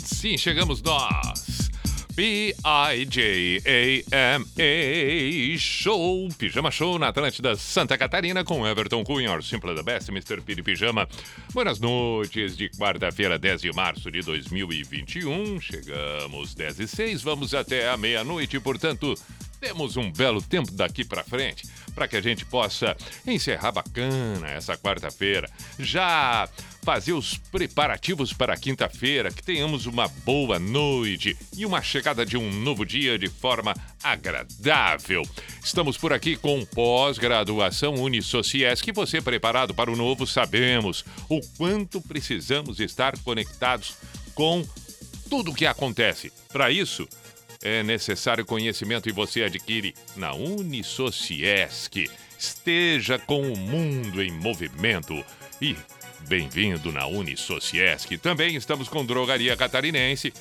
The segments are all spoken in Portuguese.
Sim, chegamos nós. P-I-J-A-M-A Show, Pijama Show na Atlântida Santa Catarina com Everton Cunha, or Simple the Best, Mr. Piri Pijama. Buenas noites de quarta-feira, 10 de março de 2021. Chegamos 10 e 6, vamos até a meia-noite, portanto, temos um belo tempo daqui para frente para que a gente possa encerrar bacana essa quarta-feira. Já fazer os preparativos para quinta-feira, que tenhamos uma boa noite e uma chegada de um novo dia de forma agradável. Estamos por aqui com pós-graduação Unisociesc. Você preparado para o novo, sabemos o quanto precisamos estar conectados com tudo o que acontece. Para isso, é necessário conhecimento e você adquire na Unisociesc. Esteja com o mundo em movimento e bem-vindo na Unisociesc. Também estamos com Drogaria Catarinense.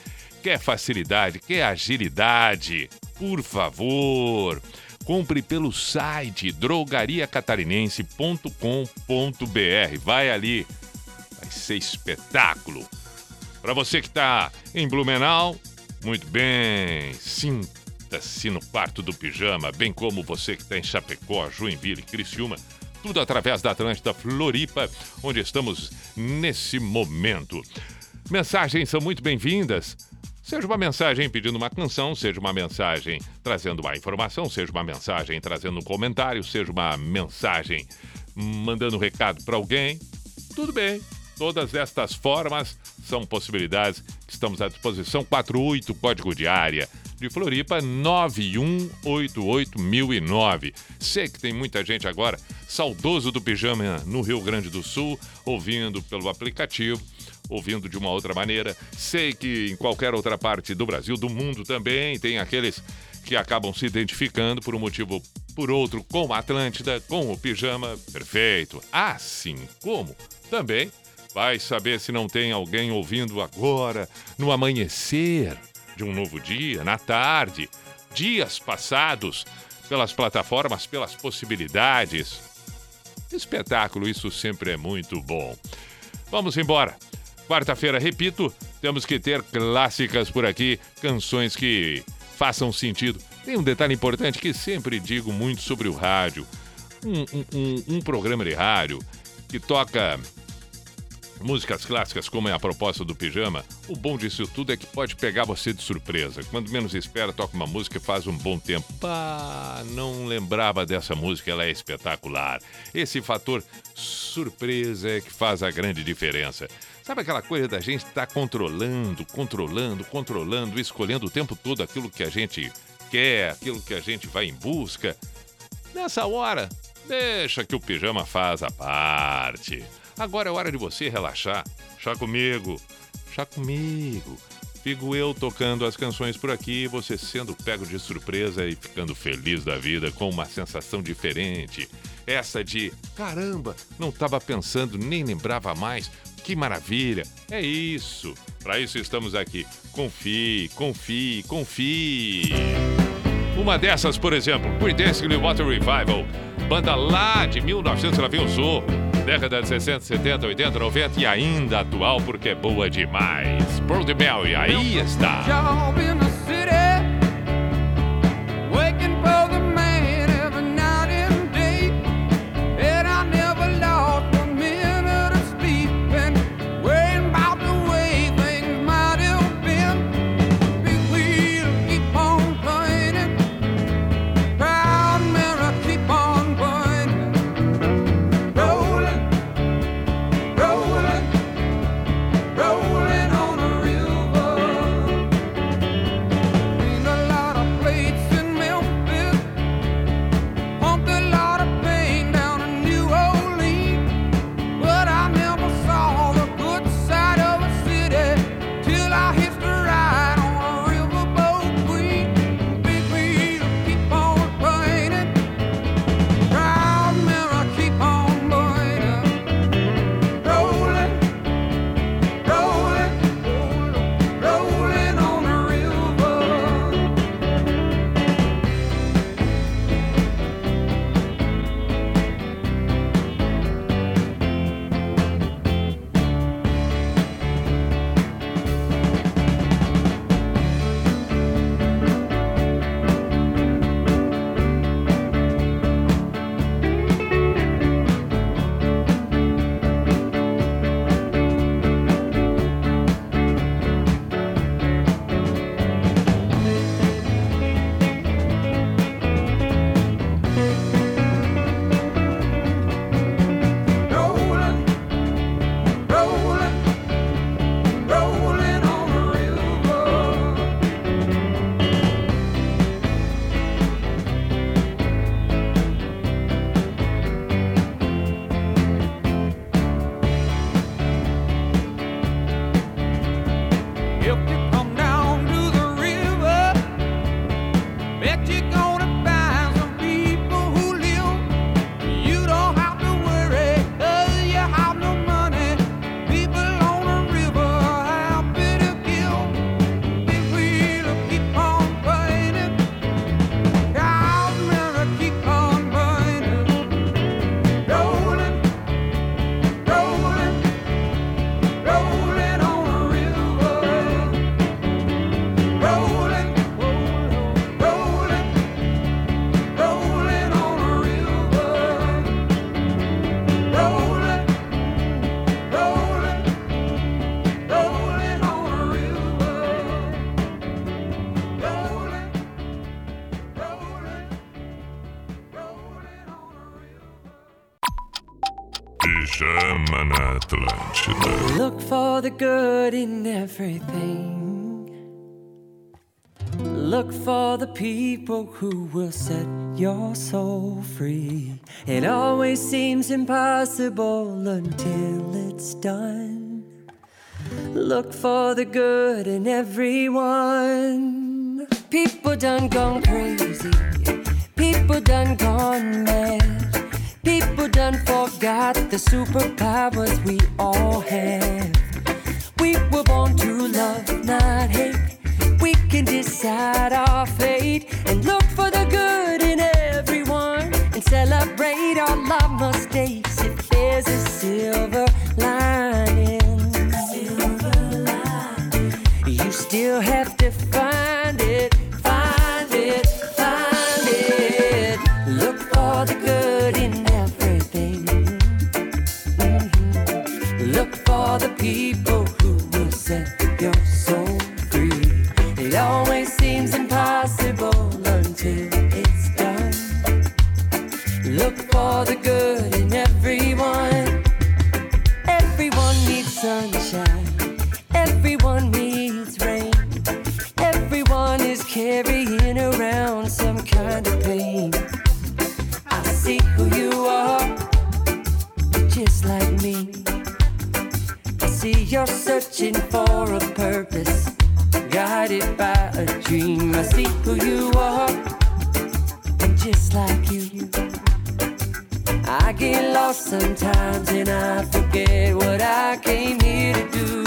Quer facilidade, quer agilidade? Por favor, compre pelo site drogariacatarinense.com.br. Vai ali, vai ser espetáculo. Para você que está em Blumenau, muito bem, sinta-se no quarto do pijama, bem como você que está em Chapecó, Joinville, Criciúma, tudo através da Atlântida Floripa, onde estamos nesse momento. Mensagens são muito bem-vindas. Seja uma mensagem pedindo uma canção, seja uma mensagem trazendo uma informação, seja uma mensagem trazendo um comentário, seja uma mensagem mandando um recado para alguém. Tudo bem. Todas estas formas são possibilidades que estamos à disposição. 48 código de área de Floripa 9188009. Sei que tem muita gente agora saudoso do pijama no Rio Grande do Sul, ouvindo pelo aplicativo, ouvindo de uma outra maneira. Sei que em qualquer outra parte do Brasil, do mundo também, tem aqueles que acabam se identificando por um motivo por outro com a Atlântida, com o pijama. Perfeito. Assim como também Vai saber se não tem alguém ouvindo agora, no amanhecer de um novo dia, na tarde, dias passados, pelas plataformas, pelas possibilidades. Espetáculo, isso sempre é muito bom. Vamos embora. Quarta-feira, repito, temos que ter clássicas por aqui, canções que façam sentido. Tem um detalhe importante que sempre digo muito sobre o rádio. Um, um, um, um programa de rádio que toca músicas clássicas, como é a proposta do pijama, o bom disso tudo é que pode pegar você de surpresa. Quando menos espera, toca uma música e faz um bom tempo. Pá, não lembrava dessa música, ela é espetacular. Esse fator surpresa é que faz a grande diferença. Sabe aquela coisa da gente estar tá controlando, controlando, controlando, escolhendo o tempo todo aquilo que a gente quer, aquilo que a gente vai em busca? Nessa hora, deixa que o pijama faz a parte. Agora é hora de você relaxar. Chá comigo, chá comigo. Fico eu tocando as canções por aqui, você sendo pego de surpresa e ficando feliz da vida com uma sensação diferente. Essa de caramba, não estava pensando, nem lembrava mais. Que maravilha! É isso. Para isso estamos aqui. Confie, confie, confie. Uma dessas, por exemplo, Creedence Water Revival, banda lá de 1900, ela veio Zorro década de 60, 70, 80, 90 e ainda atual porque é boa demais. Pearl de Mel, aí está. Look for the good in everything. Look for the people who will set your soul free. It always seems impossible until it's done. Look for the good in everyone. People done gone crazy. People done gone mad. People done forgot the superpowers we all have. We were born to love, not hate. We can decide our fate and look for the good in everyone and celebrate our love mistakes if there's a silver lining. Silver lining. You still have to good in everyone. Everyone needs sunshine. Everyone needs rain. Everyone is carrying around some kind of pain. I see who you are, just like me. I see you're searching for a purpose, guided by a dream. I see who you sometimes and I forget what I came here to do.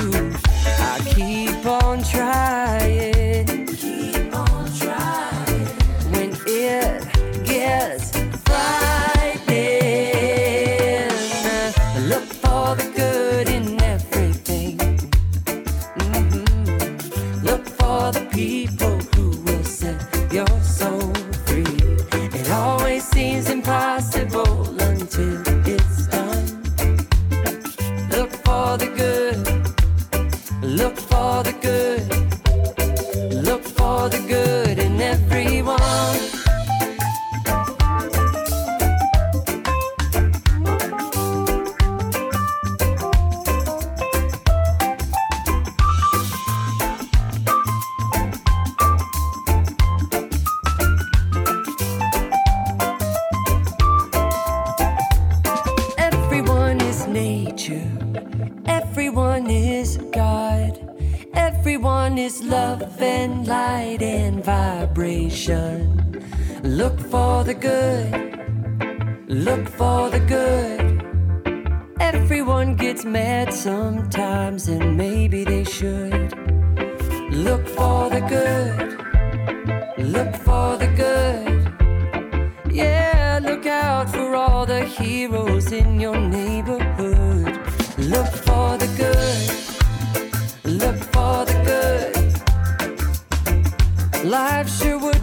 Life sure would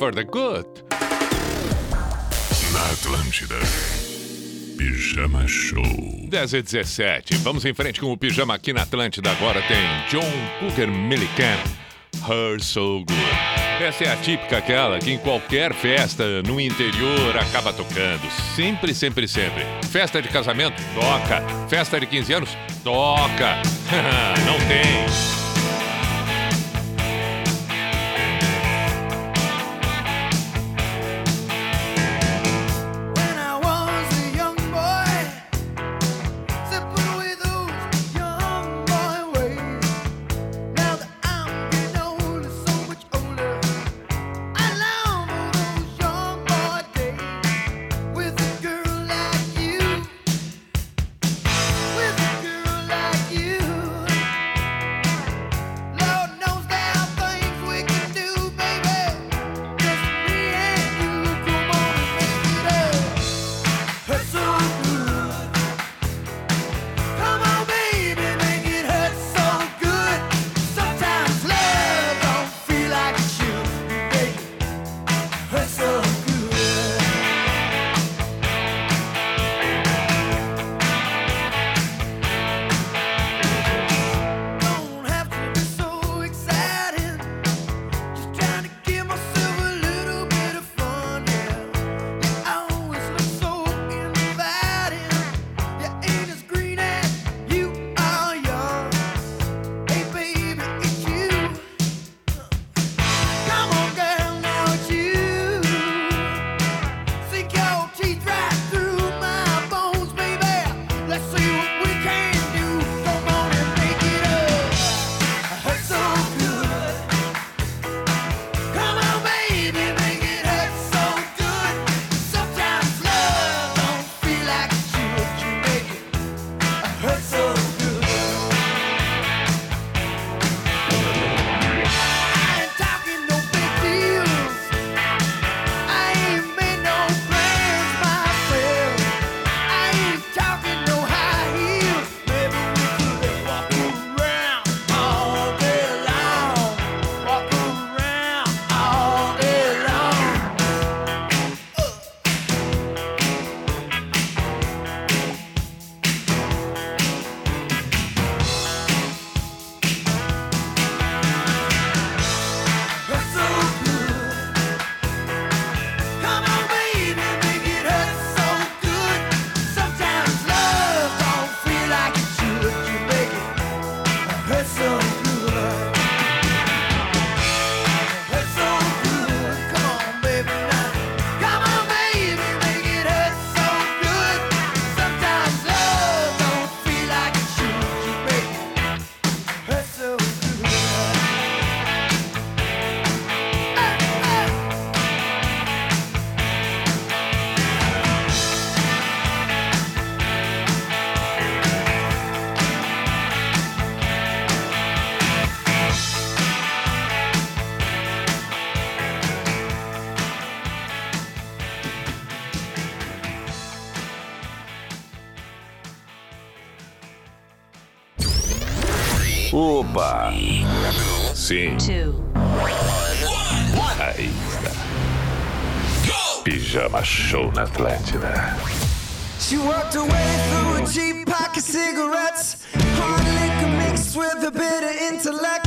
for the Good. Na Atlântida. Pijama Show. 10 e 17. Vamos em frente com o pijama aqui na Atlântida. Agora tem John Cooker Millican, Her So Good. Essa é a típica aquela que em qualquer festa no interior acaba tocando. Sempre, sempre, sempre. Festa de casamento? Toca. Festa de 15 anos? Toca. Não tem. She walked away through a cheap pack of cigarettes, hard liquor mixed with a bit of intellect.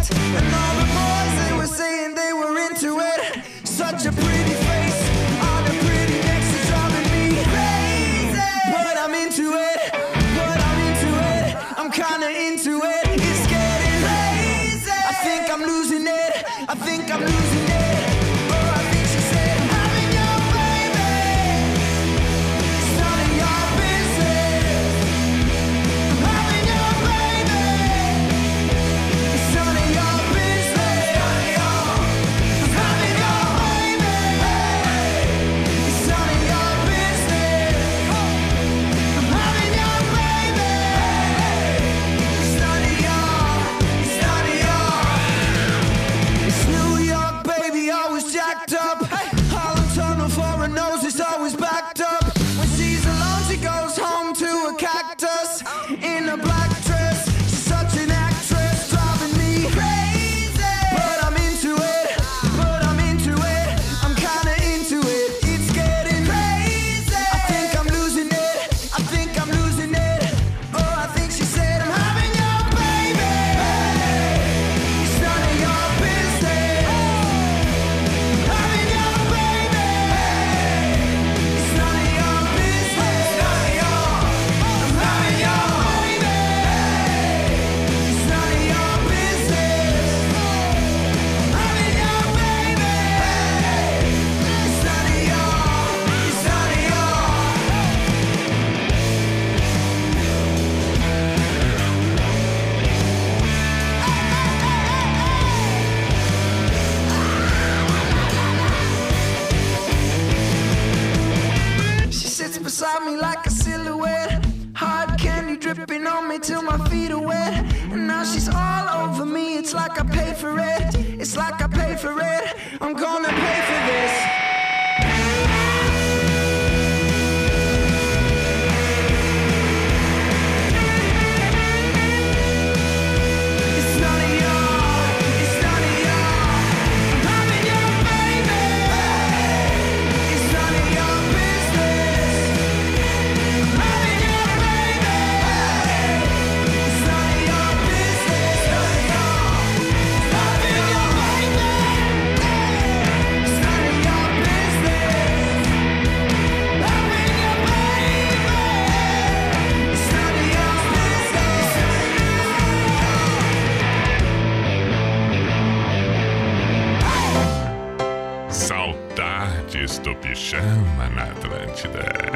Pijama na Atlântida.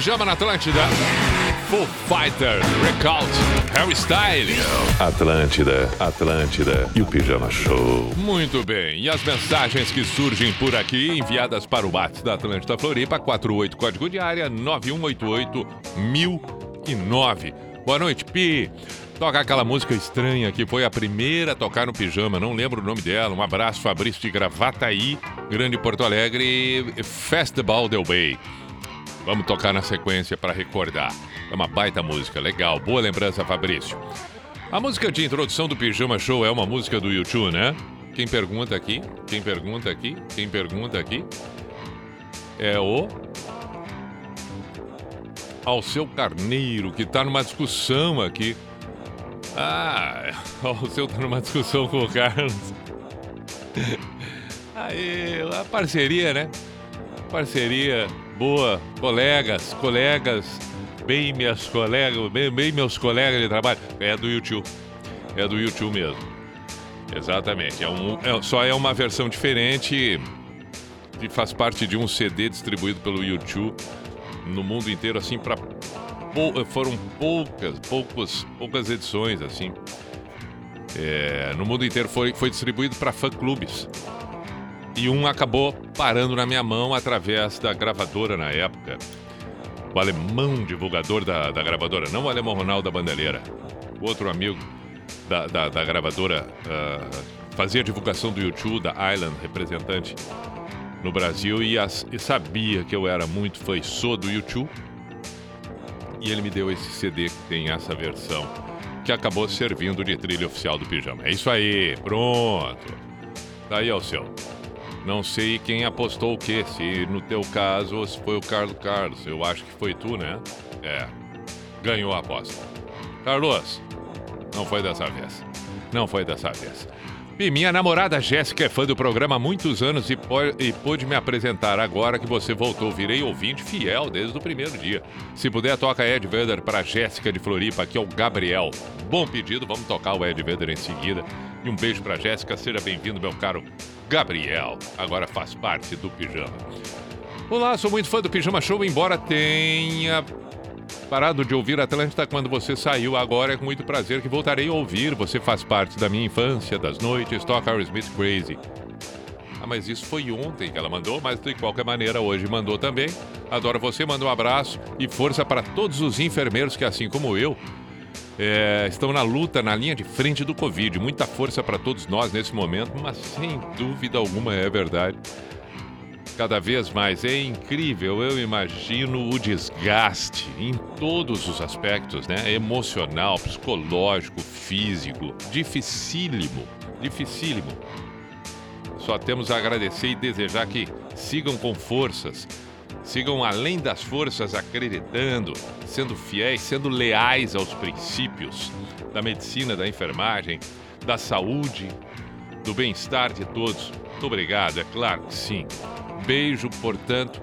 Pijama na Atlântida. Full Fighter, Recount, Harry Styles. Atlântida, Atlântida e o Pijama Show. Muito bem. E as mensagens que surgem por aqui, enviadas para o WhatsApp da Atlântida Floripa, 48 código de área 9188 1009. Boa noite, Pi. Toca aquela música estranha que foi a primeira a tocar no pijama, não lembro o nome dela. Um abraço, Fabrício de Gravataí, Grande Porto Alegre, Festival Del Bay. Vamos tocar na sequência para recordar. É uma baita música, legal. Boa lembrança, Fabrício. A música de introdução do Pijama Show é uma música do YouTube, né? Quem pergunta aqui? Quem pergunta aqui? Quem pergunta aqui? É o ao seu Carneiro, que está numa discussão aqui. Ah, o seu tá numa discussão com o Carlos. Aí, a parceria, né? Parceria boa, colegas, colegas, bem minhas colegas, bem, bem meus colegas de trabalho. É do YouTube. É do YouTube mesmo. Exatamente. É um, é, só é uma versão diferente que faz parte de um CD distribuído pelo YouTube no mundo inteiro, assim, para pou- foram poucas, poucos, poucas edições, assim. É, no mundo inteiro foi, foi distribuído para fã-clubes. E um acabou parando na minha mão através da gravadora na época. O alemão divulgador da, da gravadora, não o alemão Ronaldo da Bandeleira. O outro amigo da, da, da gravadora ah, fazia divulgação do YouTube, da Island, representante no Brasil, e, as- e sabia que eu era muito fã sou do YouTube. E ele me deu esse CD que tem essa versão, que acabou servindo de trilha oficial do Pijama. É isso aí, pronto. Tá aí, ao seu. Não sei quem apostou o quê, se no teu caso ou se foi o Carlos Carlos. Eu acho que foi tu, né? É. Ganhou a aposta. Carlos, não foi dessa vez. Não foi dessa vez. E minha namorada Jéssica é fã do programa há muitos anos e, e pôde me apresentar agora que você voltou. Virei ouvinte fiel desde o primeiro dia. Se puder, toca Ed Vedder para Jéssica de Floripa, aqui é o Gabriel. Bom pedido, vamos tocar o Ed Vedder em seguida. E um beijo para Jéssica, seja bem-vindo, meu caro Gabriel. Agora faz parte do Pijama. Olá, sou muito fã do Pijama Show, embora tenha parado de ouvir Atlântida quando você saiu. Agora é com muito prazer que voltarei a ouvir. Você faz parte da minha infância, das noites, toca Aerosmith Crazy. Ah, mas isso foi ontem que ela mandou, mas de qualquer maneira hoje mandou também. Adoro você, manda um abraço e força para todos os enfermeiros que, assim como eu, é, estão na luta, na linha de frente do Covid. Muita força para todos nós nesse momento, mas sem dúvida alguma é verdade. Cada vez mais é incrível, eu imagino o desgaste em todos os aspectos, né? Emocional, psicológico, físico, dificílimo, dificílimo. Só temos a agradecer e desejar que sigam com forças, sigam além das forças acreditando, sendo fiéis, sendo leais aos princípios da medicina, da enfermagem, da saúde, do bem-estar de todos. Muito obrigado, é claro que sim. Beijo, portanto,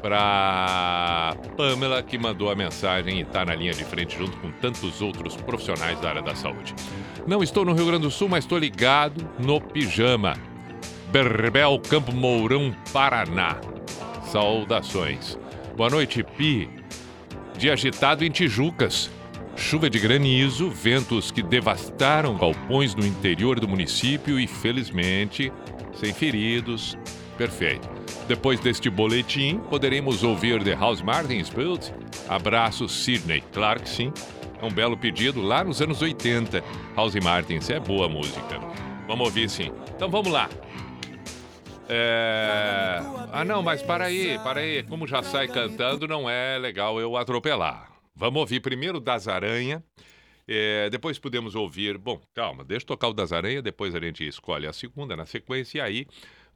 para Pamela, que mandou a mensagem e está na linha de frente junto com tantos outros profissionais da área da saúde. Não estou no Rio Grande do Sul, mas estou ligado no pijama. Berbel, Campo Mourão, Paraná. Saudações. Boa noite, Pi. Dia agitado em Tijucas. Chuva de granizo, ventos que devastaram galpões no interior do município e, felizmente, sem feridos. Perfeito. Depois deste boletim, poderemos ouvir The House Martins Built. Abraço, Sidney. Claro que sim. É um belo pedido lá nos anos 80. House Martins é boa música. Vamos ouvir sim. Então vamos lá. É... Ah, não, mas para aí, para aí. Como já sai cantando, não é legal eu atropelar. Vamos ouvir primeiro Das Aranha. É, depois podemos ouvir. Bom, calma, deixa eu tocar o Das Aranha, depois a gente escolhe a segunda na sequência e aí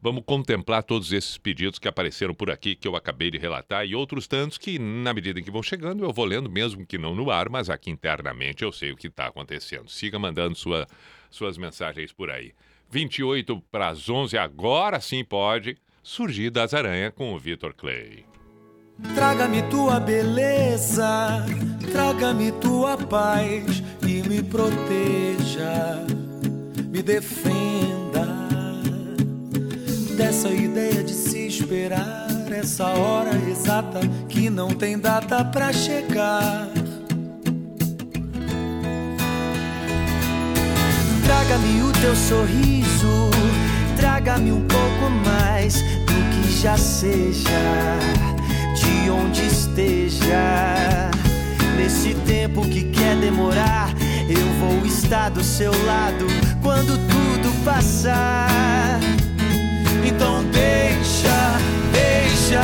vamos contemplar todos esses pedidos que apareceram por aqui, que eu acabei de relatar, e outros tantos que, na medida em que vão chegando, eu vou lendo, mesmo que não no ar, mas aqui internamente eu sei o que está acontecendo. Siga mandando sua, suas mensagens por aí. 28 para as 11, agora sim pode surgir Das Aranha com o Vitor Clay. Traga-me tua beleza, traga-me tua paz e me proteja, me defenda dessa ideia de se esperar essa hora exata que não tem data pra chegar. Traga-me o teu sorriso, traga-me um pouco mais do que já seja, de onde esteja. Nesse tempo que quer demorar, eu vou estar do seu lado quando tudo passar. Então deixa, deixa,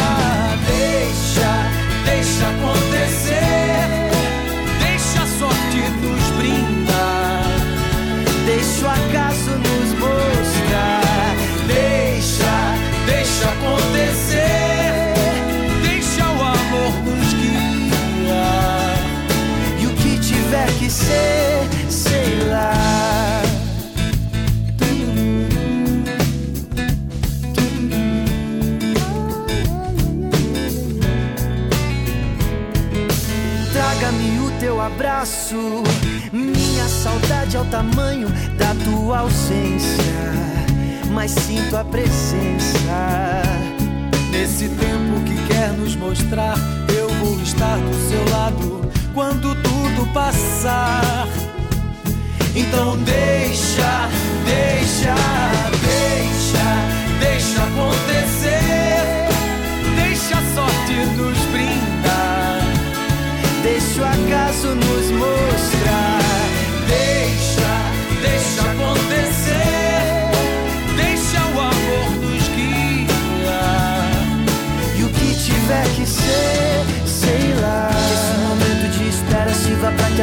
deixa, deixa acontecer. Abraço. Minha saudade é o tamanho da tua ausência. Mas sinto a presença. Nesse tempo que quer nos mostrar, eu vou estar do seu lado quando tudo passar. Então deixa, deixa, deixa, deixa acontecer. Deixa a sorte nos brindar. Deixa o acaso nos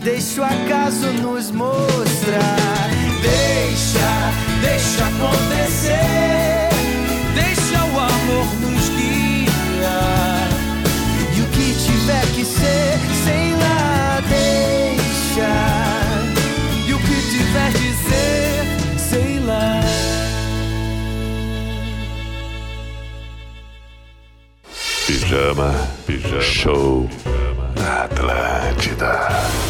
Deixa o acaso nos mostrar. Deixa, deixa acontecer. Deixa o amor nos guiar. E o que tiver que ser, sei lá, deixa. E o que tiver de ser, sei lá. Pijama, pijama, show na Atlântida.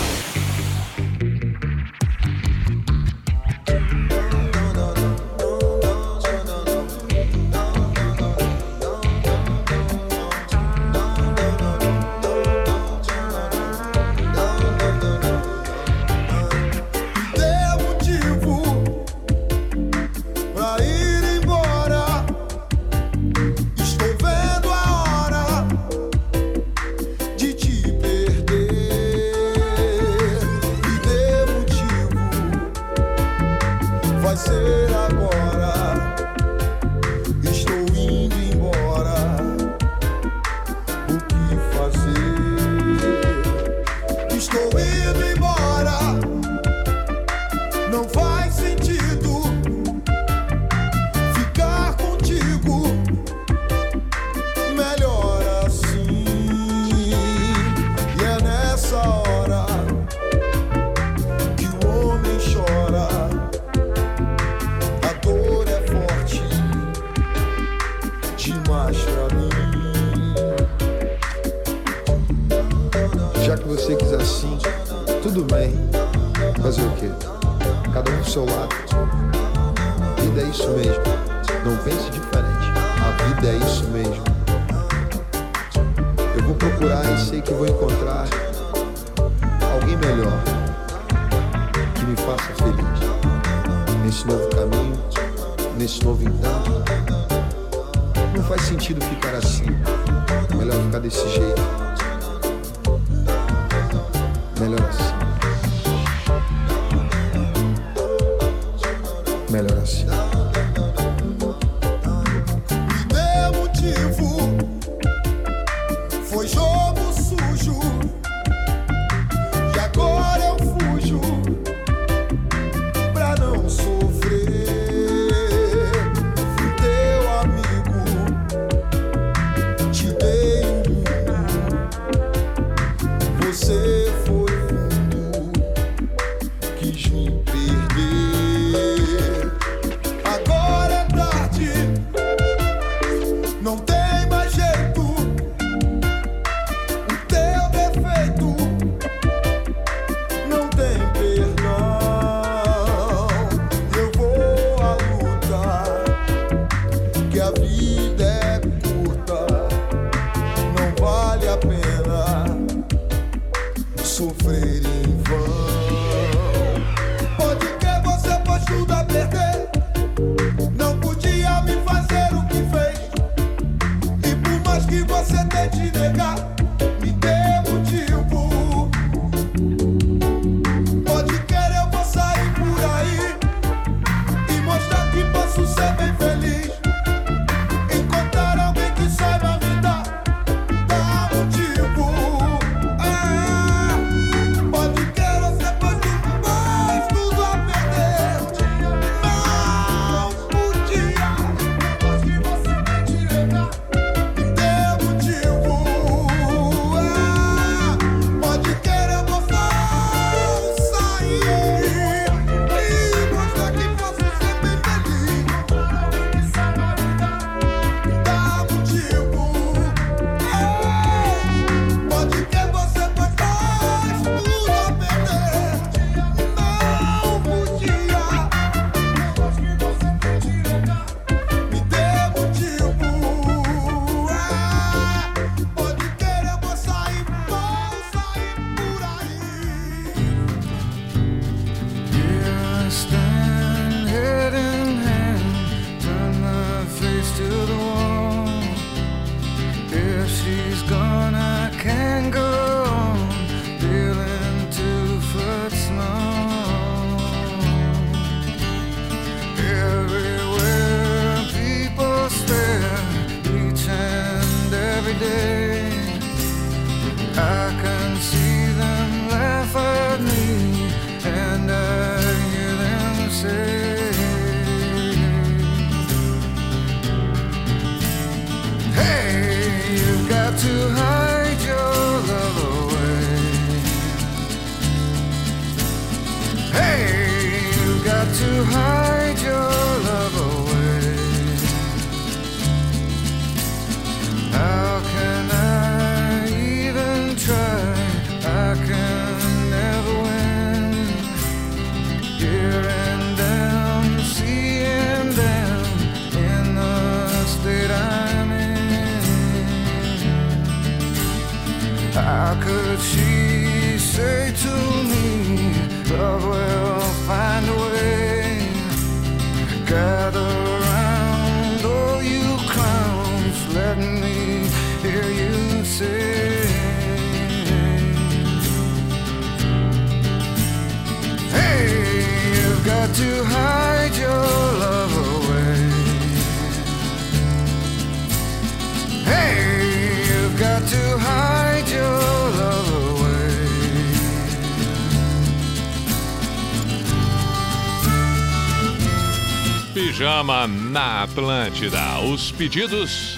programa na Atlântida. Os pedidos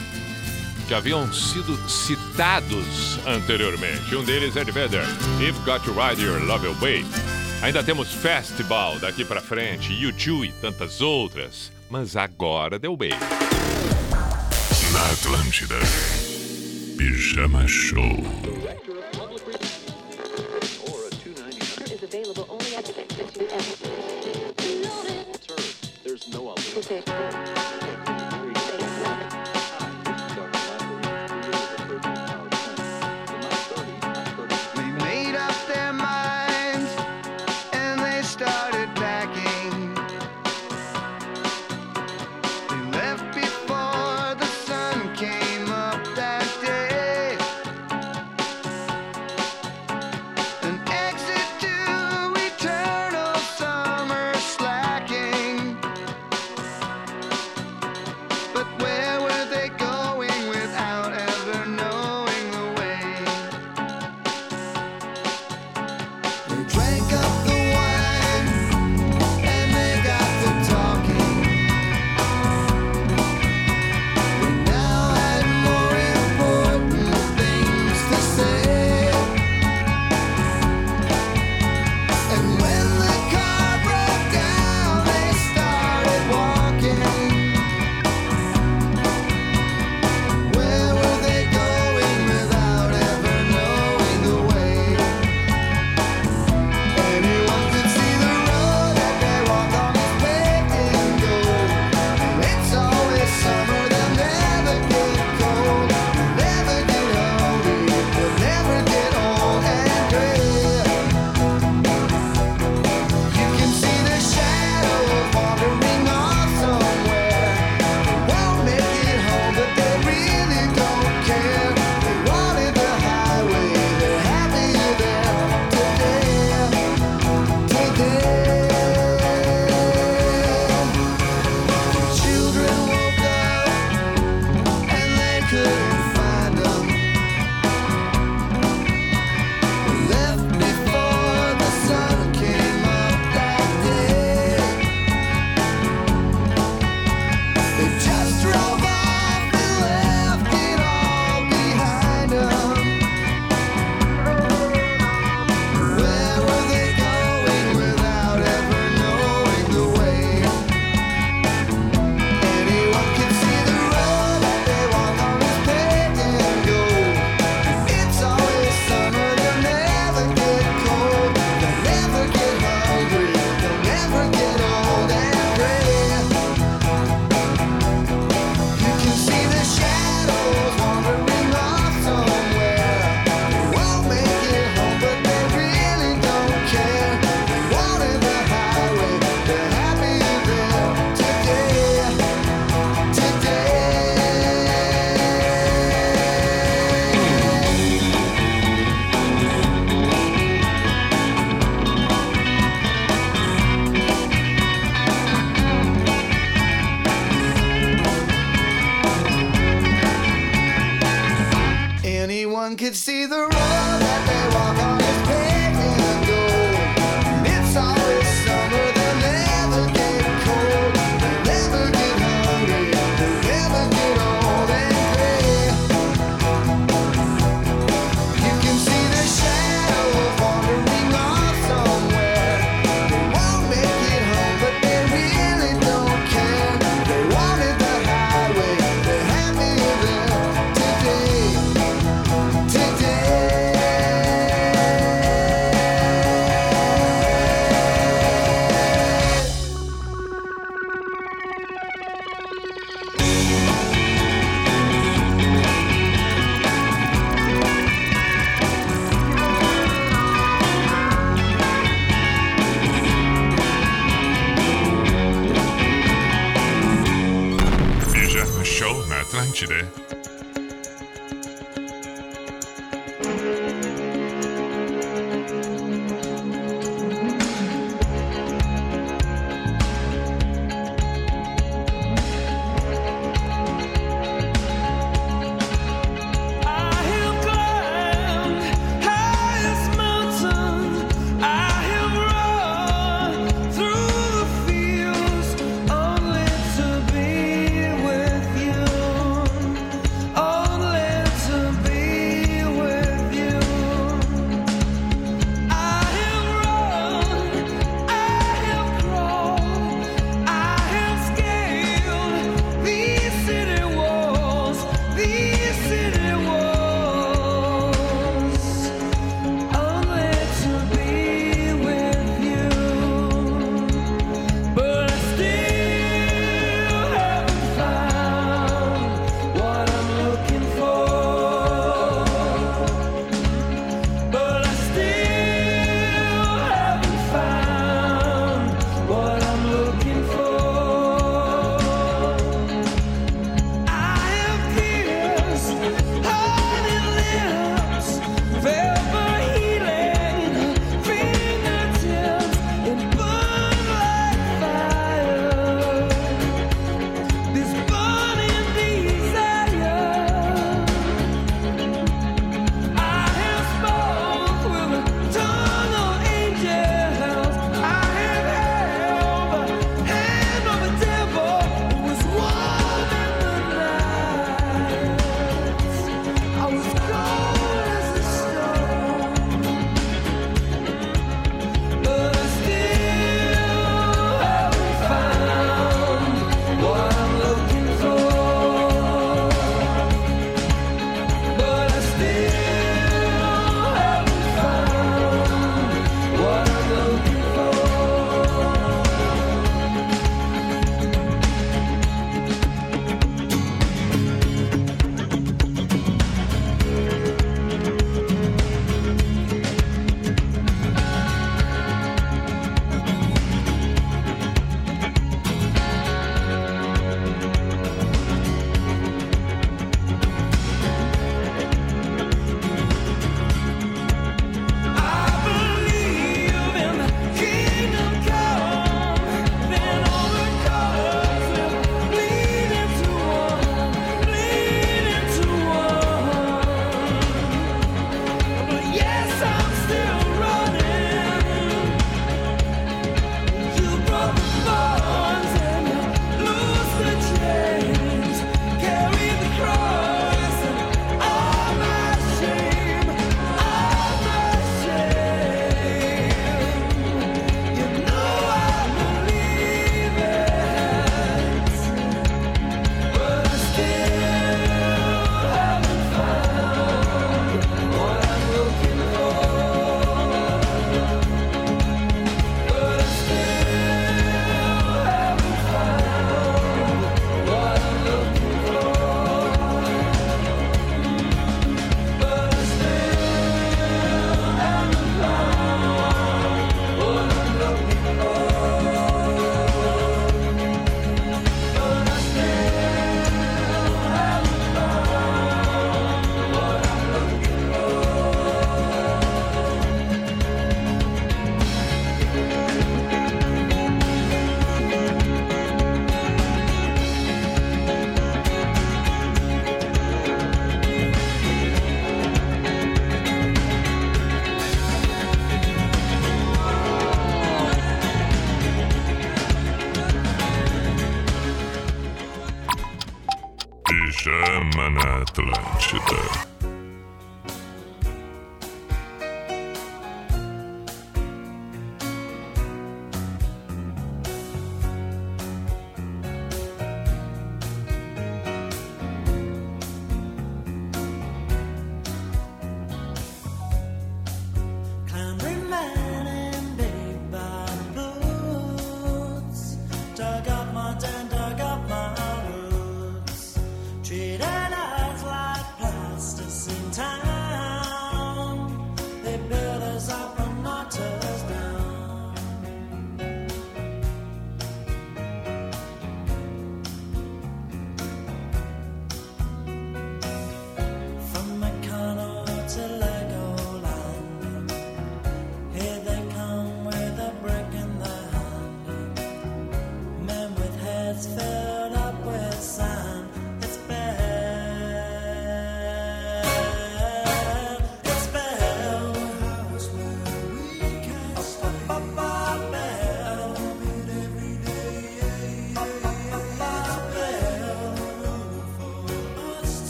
que haviam sido citados anteriormente. Um deles é de Vedder, You've Got to Ride Your Love Away. Ainda temos Festival daqui para frente, U2 e tantas outras. Mas agora deu bem. Na Atlântida, Pijama Show.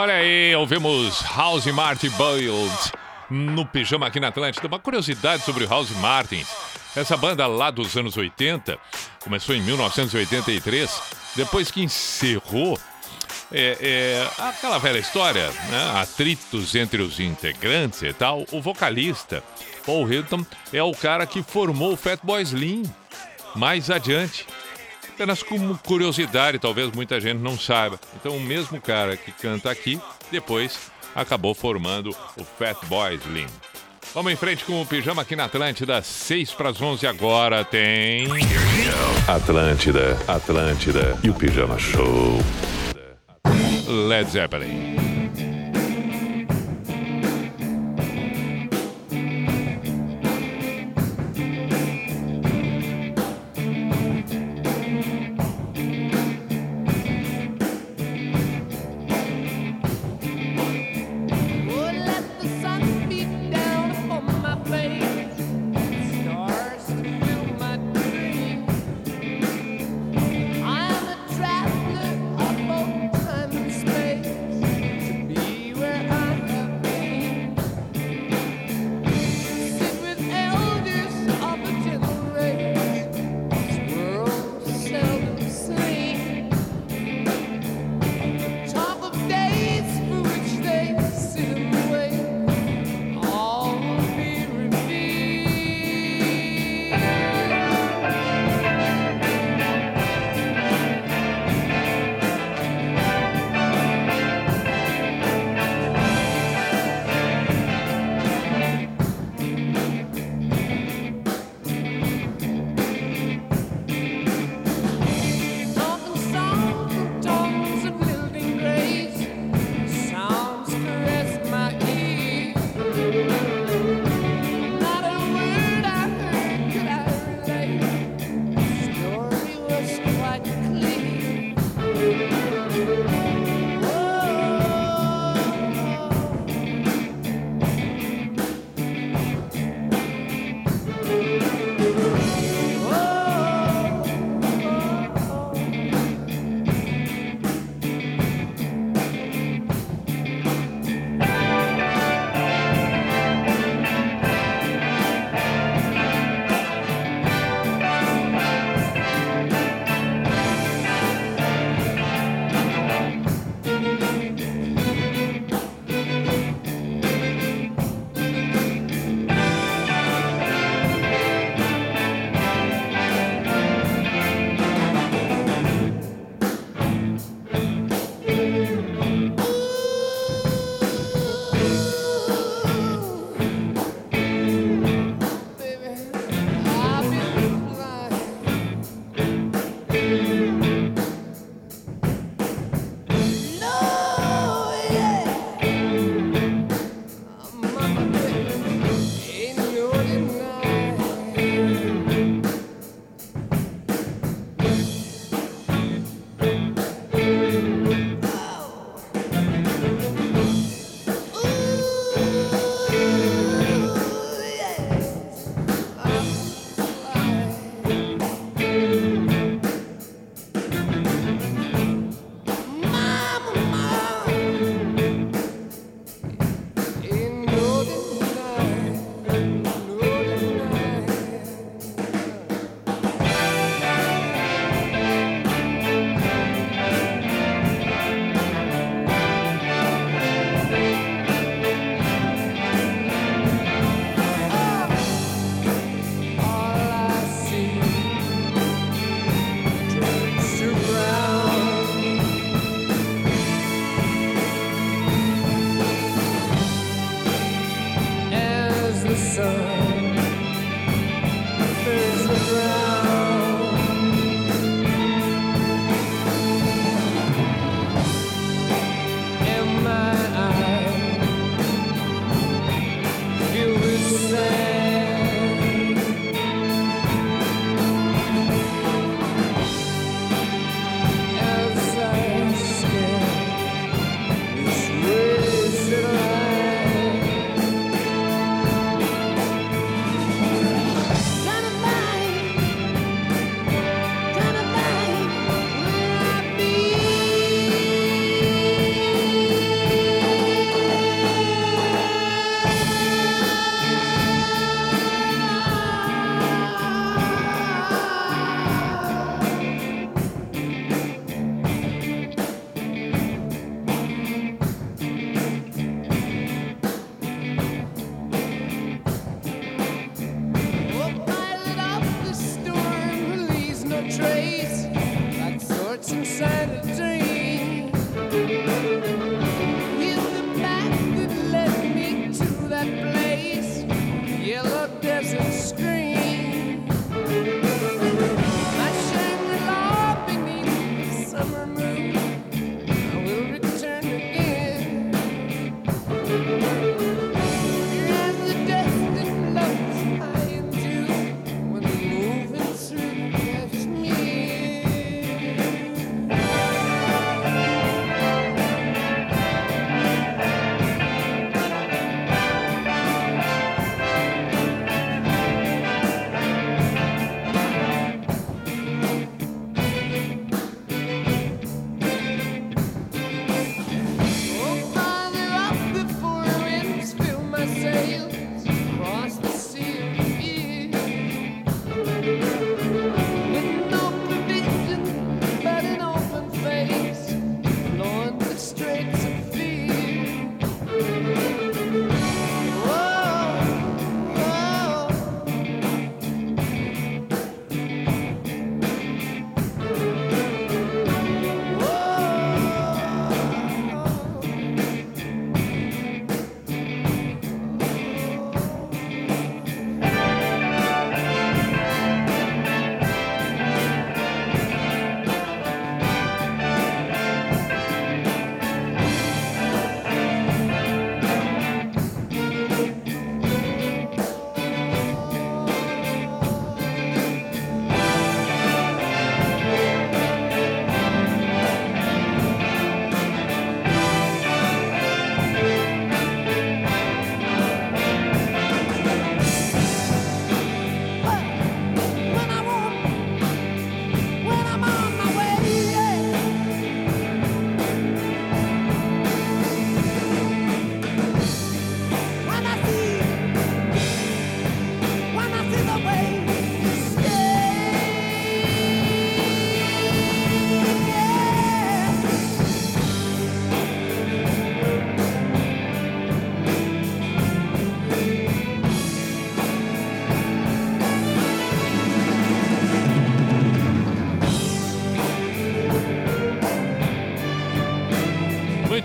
Olha aí, ouvimos House Martin Boiled no pijama aqui na Atlântida. Uma curiosidade sobre o House Martin. Essa banda lá dos anos 80 começou em 1983, depois que encerrou é, é, aquela velha história, né? atritos entre os integrantes e tal. O vocalista Paul Hilton é o cara que formou o Fatboy Slim mais adiante. Apenas como curiosidade, talvez muita gente não saiba. Então, o mesmo cara que canta aqui, depois acabou formando o Fatboy Slim. Vamos em frente com o pijama aqui na Atlântida, 6 para as 11 agora tem. Atlântida, Atlântida e o Pijama Show. Led Zeppelin.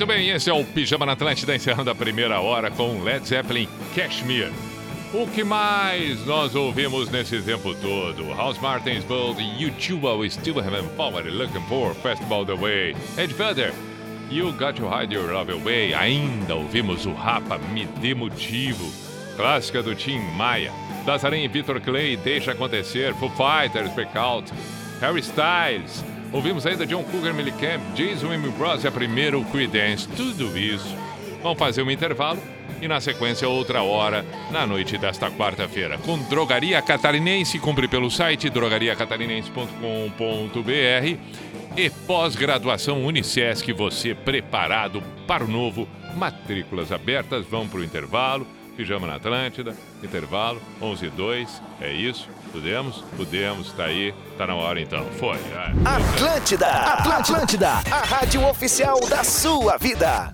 Muito bem, esse é o Pijama na Atlântida, encerrando a primeira hora com Led Zeppelin Cashmere. O que mais nós ouvimos nesse tempo todo? House Martins Bold, YouTube We Still Haven't Forward Looking For, Festival The Way, Ed Vedder, You Got To Hide Your Love Away, ainda ouvimos o Rapa Me Dê Motivo, clássica do Tim Maia, Dazarim e Victor Clay, Deixa Acontecer, Foo Fighters, Break Out, Harry Styles, ouvimos ainda John Cougar Millicamp, Jason M. Bros e a primeira o Creedence, tudo isso. Vamos fazer um intervalo e na sequência outra hora na noite desta quarta-feira com Drogaria Catarinense, compre pelo site drogariacatarinense.com.br e pós-graduação Unicesc, você preparado para o novo, matrículas abertas, vão para o intervalo, Pijama na Atlântida, intervalo, 11 e 2, é isso, podemos? Podemos, tá aí, tá na hora então, foi. vai. Atlântida, Atlântida, a rádio oficial da sua vida.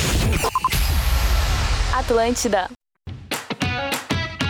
Atlântida.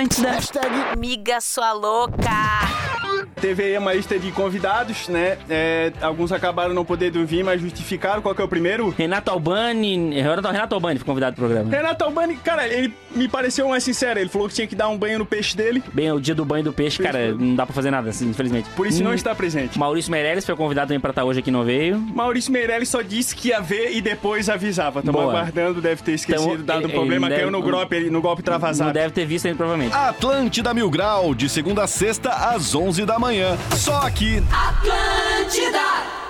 Atlântida. Miga sua louca. Teve aí uma lista de convidados, né? É, alguns acabaram não podendo vir, mas justificaram. Qual que é o primeiro? Renato Albani. Renato, Renato Albani foi convidado pro programa. Renato Albani, cara, ele me pareceu mais sincero. Ele falou que tinha que dar um banho no peixe dele. Bem, o dia do banho do peixe, cara, não dá pra fazer nada, assim, infelizmente. Por isso não Hum, está presente. Maurício Meirelles foi convidado também pra estar hoje aqui, não veio. Maurício Meirelles só disse que ia ver e depois avisava. Estamos Boa. aguardando, deve ter esquecido, Então, dado um problema, ele caiu deve- no golpe, ele- no golpe travasado. Não deve ter visto ainda, provavelmente. Atlântida Mil Grau, de segunda a sexta, às 11 da manhã. Só aqui. Atlântida!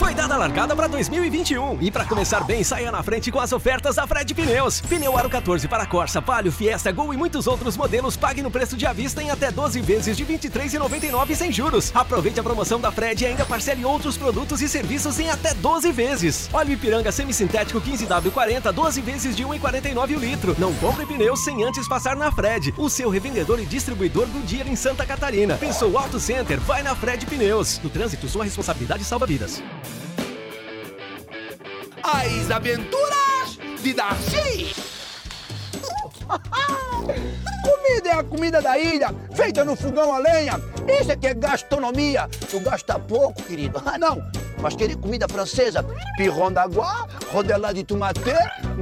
Foi dada a largada para 2021 e para começar bem, saia na frente com as ofertas da Fred Pneus. Pneu Aro 14 para Corsa, Palio, Fiesta, Gol e muitos outros modelos pague no preço de à vista em até 12 vezes de R$ 23,99 sem juros. Aproveite a promoção da Fred e ainda parcele outros produtos e serviços em até 12 vezes. Óleo Ipiranga semissintético 15W40, 12 vezes de R$ 1,49 o litro. Não compre pneus sem antes passar na Fred, o seu revendedor e distribuidor do dia em Santa Catarina. Pensou Auto Center? Vai na Fred Pneus. No trânsito, sua responsabilidade salva vidas. As aventuras de Darcy. Comida é a comida da ilha, feita no fogão a lenha. Isso é que é gastronomia. Tu gasta pouco, querido. Ah, não. Mas querer comida francesa, pirron d'água, rodela de tomate,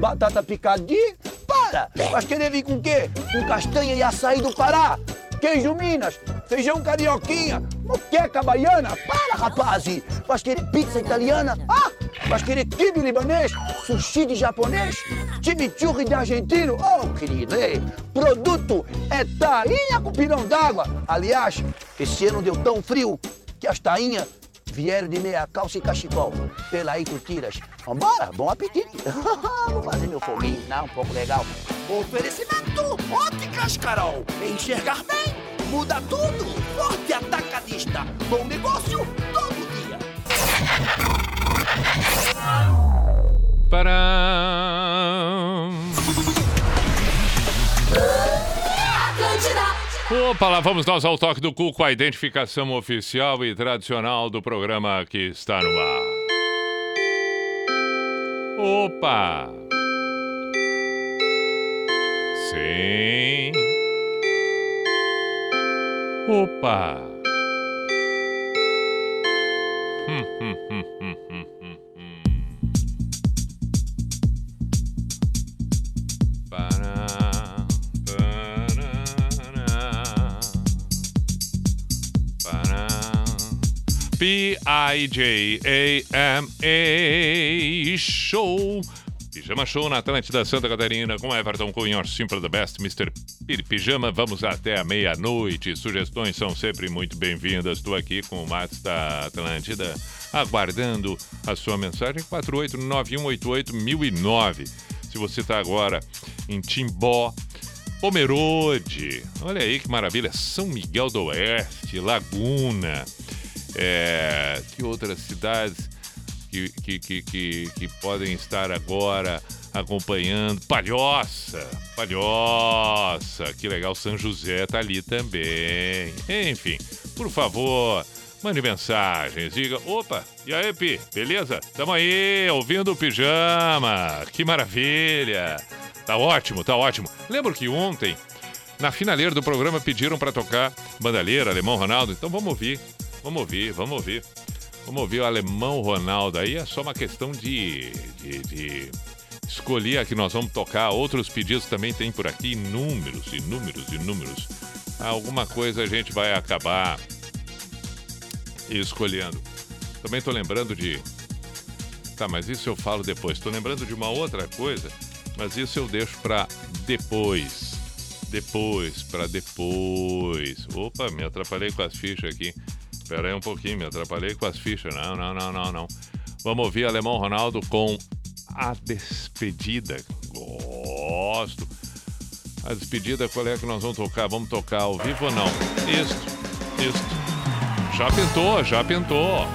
batata picadinha, para. Mas querer vir com o quê? Com castanha e açaí do Pará, queijo Minas, feijão carioquinha, moqueca baiana. Para, rapaz. Mas querer pizza italiana? Ah, mas querer kibe libanês, sushi de japonês, chimichurri de argentino. Oh, querido, ei, produto é tainha com pirão d'água. Aliás, esse ano deu tão frio que as tainhas vieram de meia calça e cachecol. Pela aí tu tiras. Vambora, bom apetite. Vou fazer meu foguinho, não, um pouco legal. Oferecimento Óticas Carol. Enxergar bem muda tudo. Forte atacadista. Bom negócio todo dia. Para. Opa, lá vamos nós ao toque do cu com a identificação oficial e tradicional do programa que está no ar. Opa! Sim. Opa! Hum, hum, hum, hum, hum. P-I-J-A-M-A Show. Pijama Show na Atlântida Santa Catarina com Everton Cunha, Simple the Best, Mr. Pijama. Vamos até a meia-noite. Sugestões são sempre muito bem-vindas. Estou aqui com o Matos da Atlântida, aguardando a sua mensagem. 489188009. Se você está agora em Timbó, Pomerode, olha aí que maravilha, São Miguel do Oeste, Laguna, é, que outras cidades? que, que, que, que, que podem estar agora acompanhando. Palhoça, Palhoça, que legal, São José tá ali também. Enfim, por favor, mande mensagens, diga, opa, e aí, Pi, beleza? Tamo aí, ouvindo o Pijama, que maravilha. Tá ótimo, tá ótimo. Lembro que ontem, na finaleira do programa, pediram pra tocar Bandalheira, Alemão Ronaldo, então vamos ouvir, vamos ouvir, vamos ouvir. Vamos ouvir o Alemão Ronaldo aí, é só uma questão de, de, de escolher a que nós vamos tocar. Outros pedidos também tem por aqui, inúmeros, inúmeros, inúmeros. Alguma coisa a gente vai acabar escolhendo. Também tô lembrando de. Tá, mas isso eu falo depois. Tô lembrando de uma outra coisa, mas isso eu deixo pra depois. Depois, pra depois. Opa, me atrapalhei com as fichas aqui. Espera aí um pouquinho, me atrapalhei com as fichas. Não, não, não, não, não. Vamos ouvir Alemão Ronaldo com A Despedida. Gosto. A despedida, qual é que nós vamos tocar? Vamos tocar ao vivo ou não? Isto, isto. Já pintou, já pintou.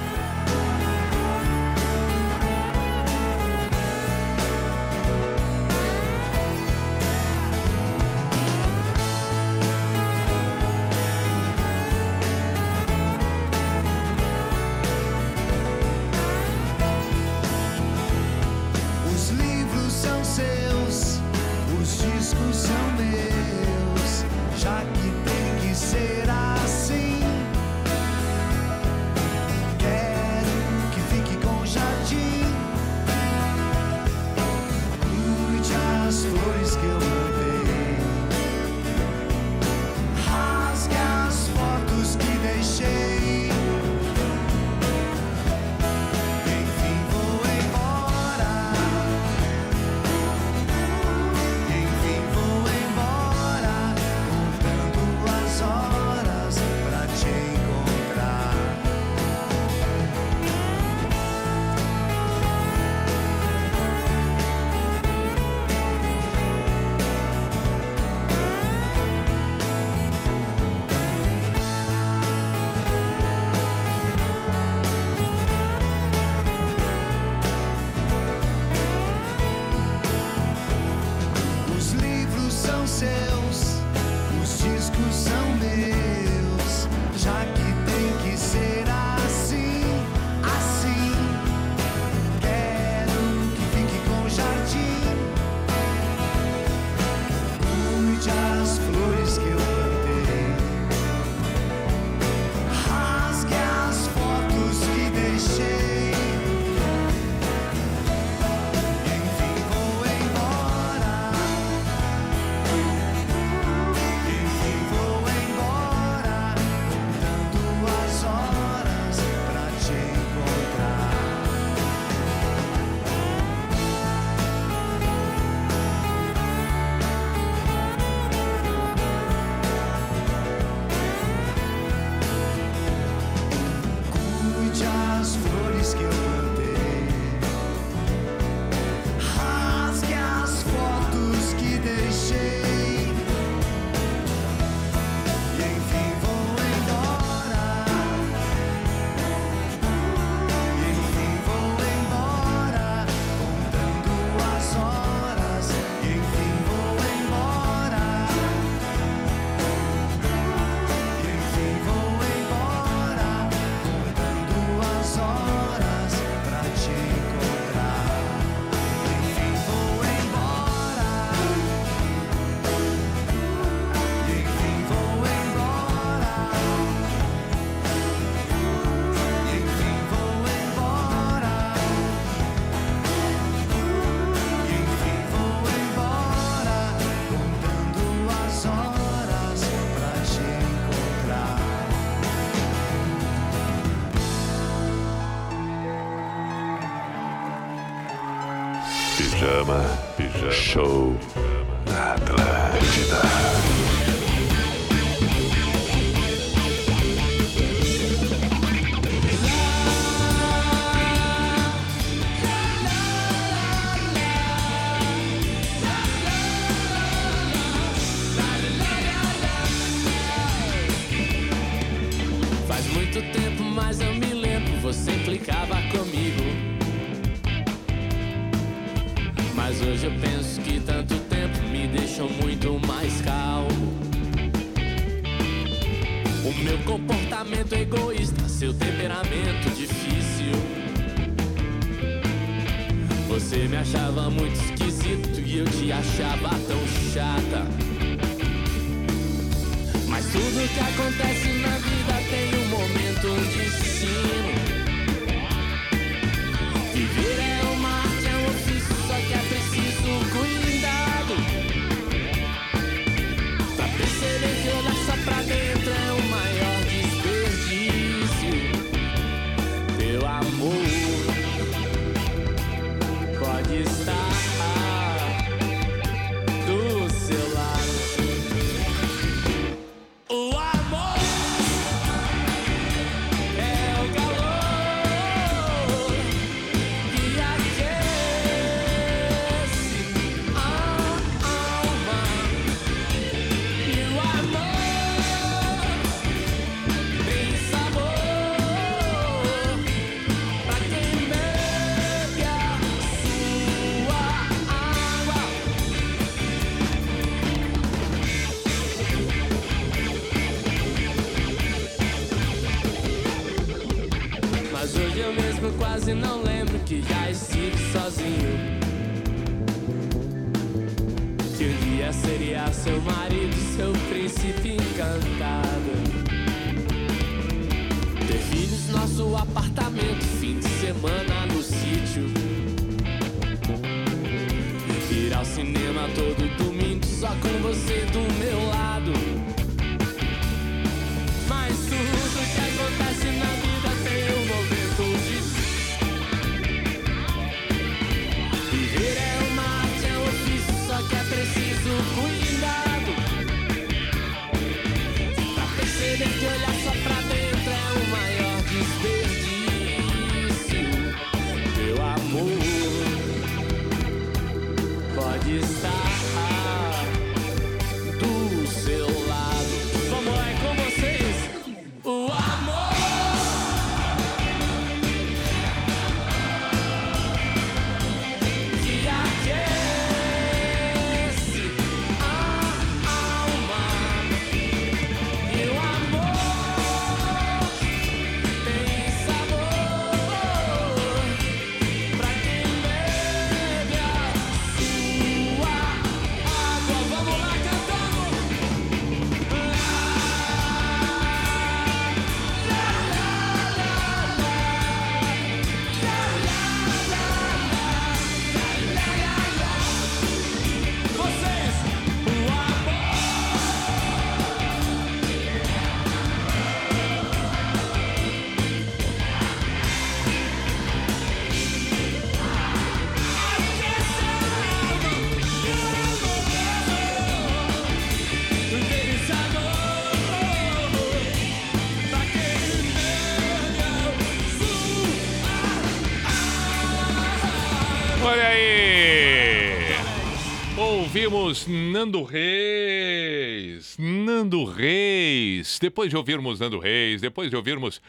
ouvimos Nando Reis, Nando Reis. Depois de ouvirmos Nando Reis, depois de ouvirmos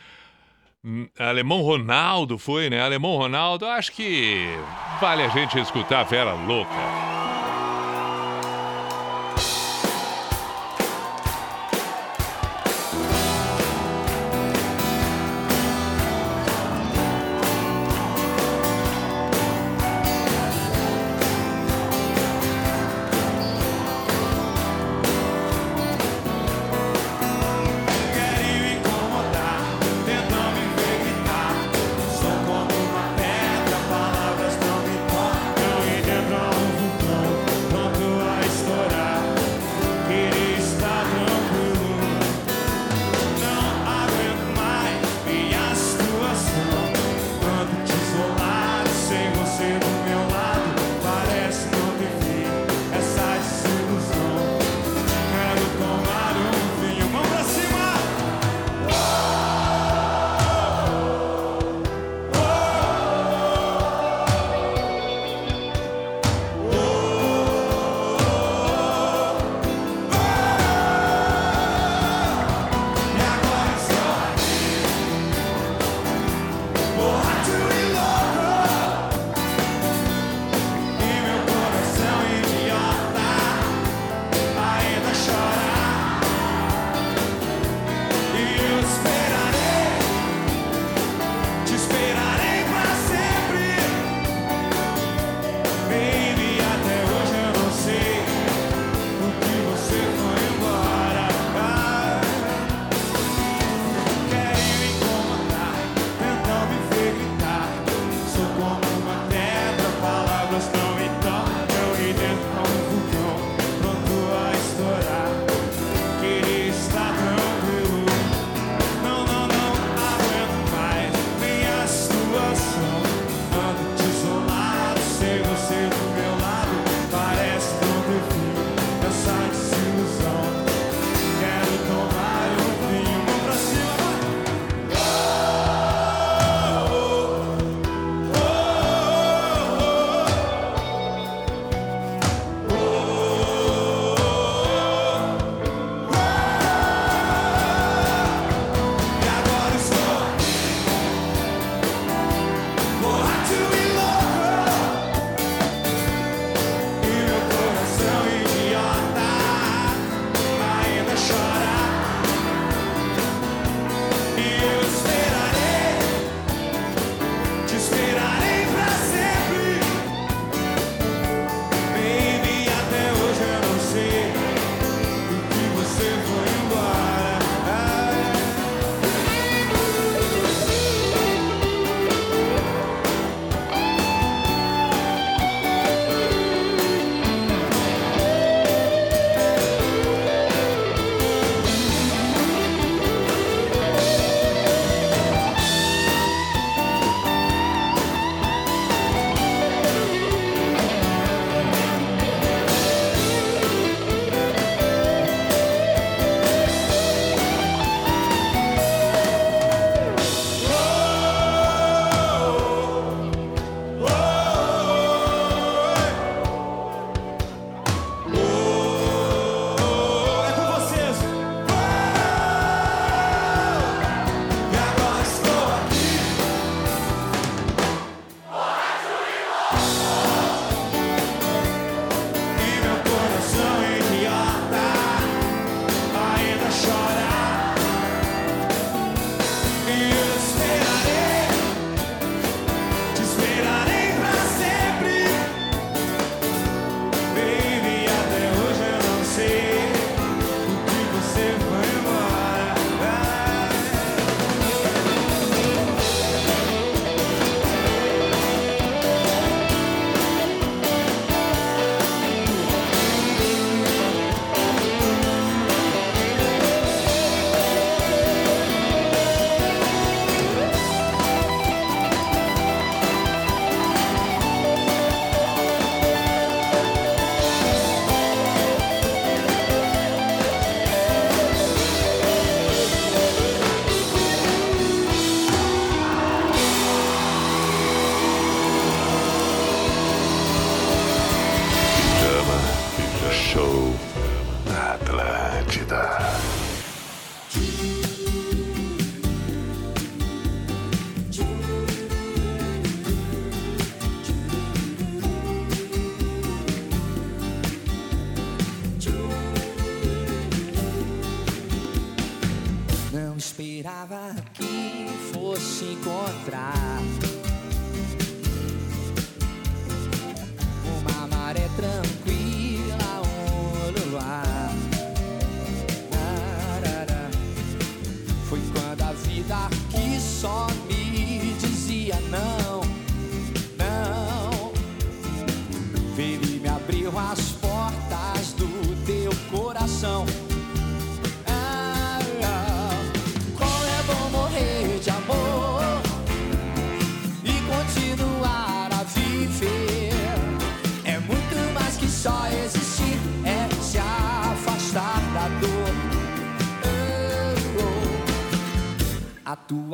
hum, Alemão Ronaldo, foi, né? Alemão Ronaldo, acho que vale a gente escutar a Vera Louca.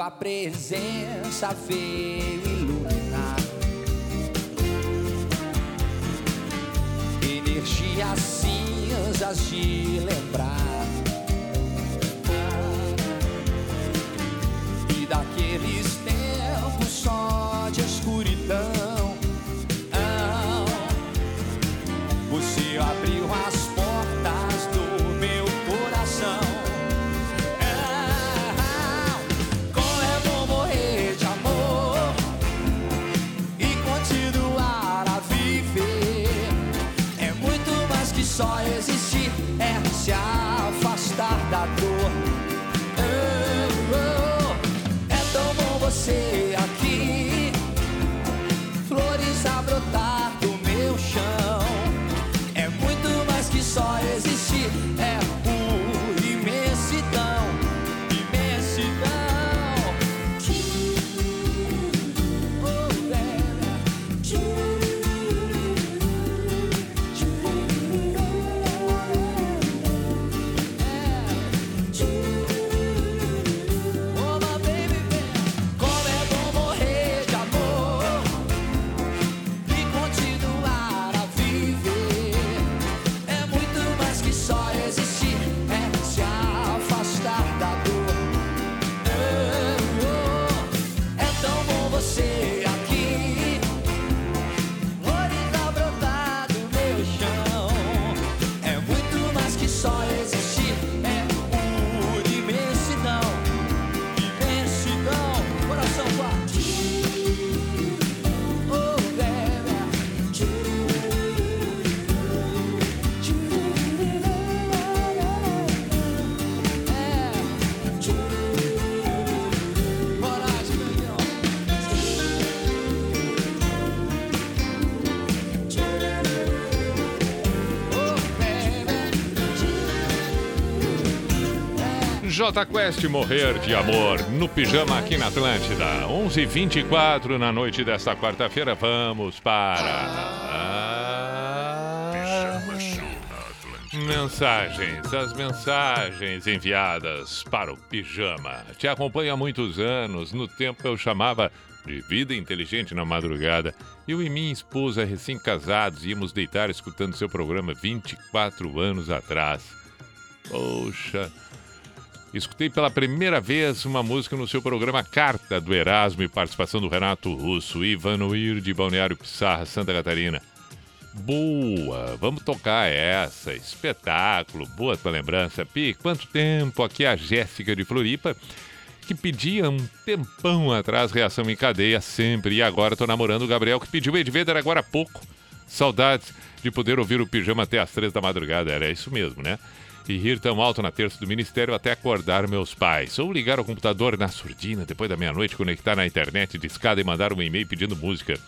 Tua presença veio iluminar. Energias cinzas de lembrar. J Quest Morrer de Amor no pijama aqui na Atlântida. 11:24 na noite desta quarta-feira. Vamos para. Pijama Show na Atlântida. Mensagens, as mensagens enviadas para o pijama. Te acompanho há muitos anos. No tempo eu chamava de vida inteligente na madrugada. Eu e minha esposa, recém-casados, íamos deitar escutando seu programa 24 anos atrás. Poxa. Escutei pela primeira vez uma música no seu programa Carta do Erasmo e participação do Renato Russo, Ivan Uir de Balneário Pissarra, Santa Catarina. Boa, vamos tocar essa. Espetáculo, boa tua lembrança. Pi, quanto tempo? Aqui a Jéssica de Floripa, que pedia um tempão atrás reação em cadeia sempre. E agora tô namorando o Gabriel, que pediu Edveder agora há pouco. Saudades de poder ouvir o pijama até às três da madrugada. Era isso mesmo, né? E rir tão alto na terça do ministério até acordar meus pais. Ou ligar o computador na surdina depois da meia-noite, conectar na internet de escada e mandar um e-mail pedindo música.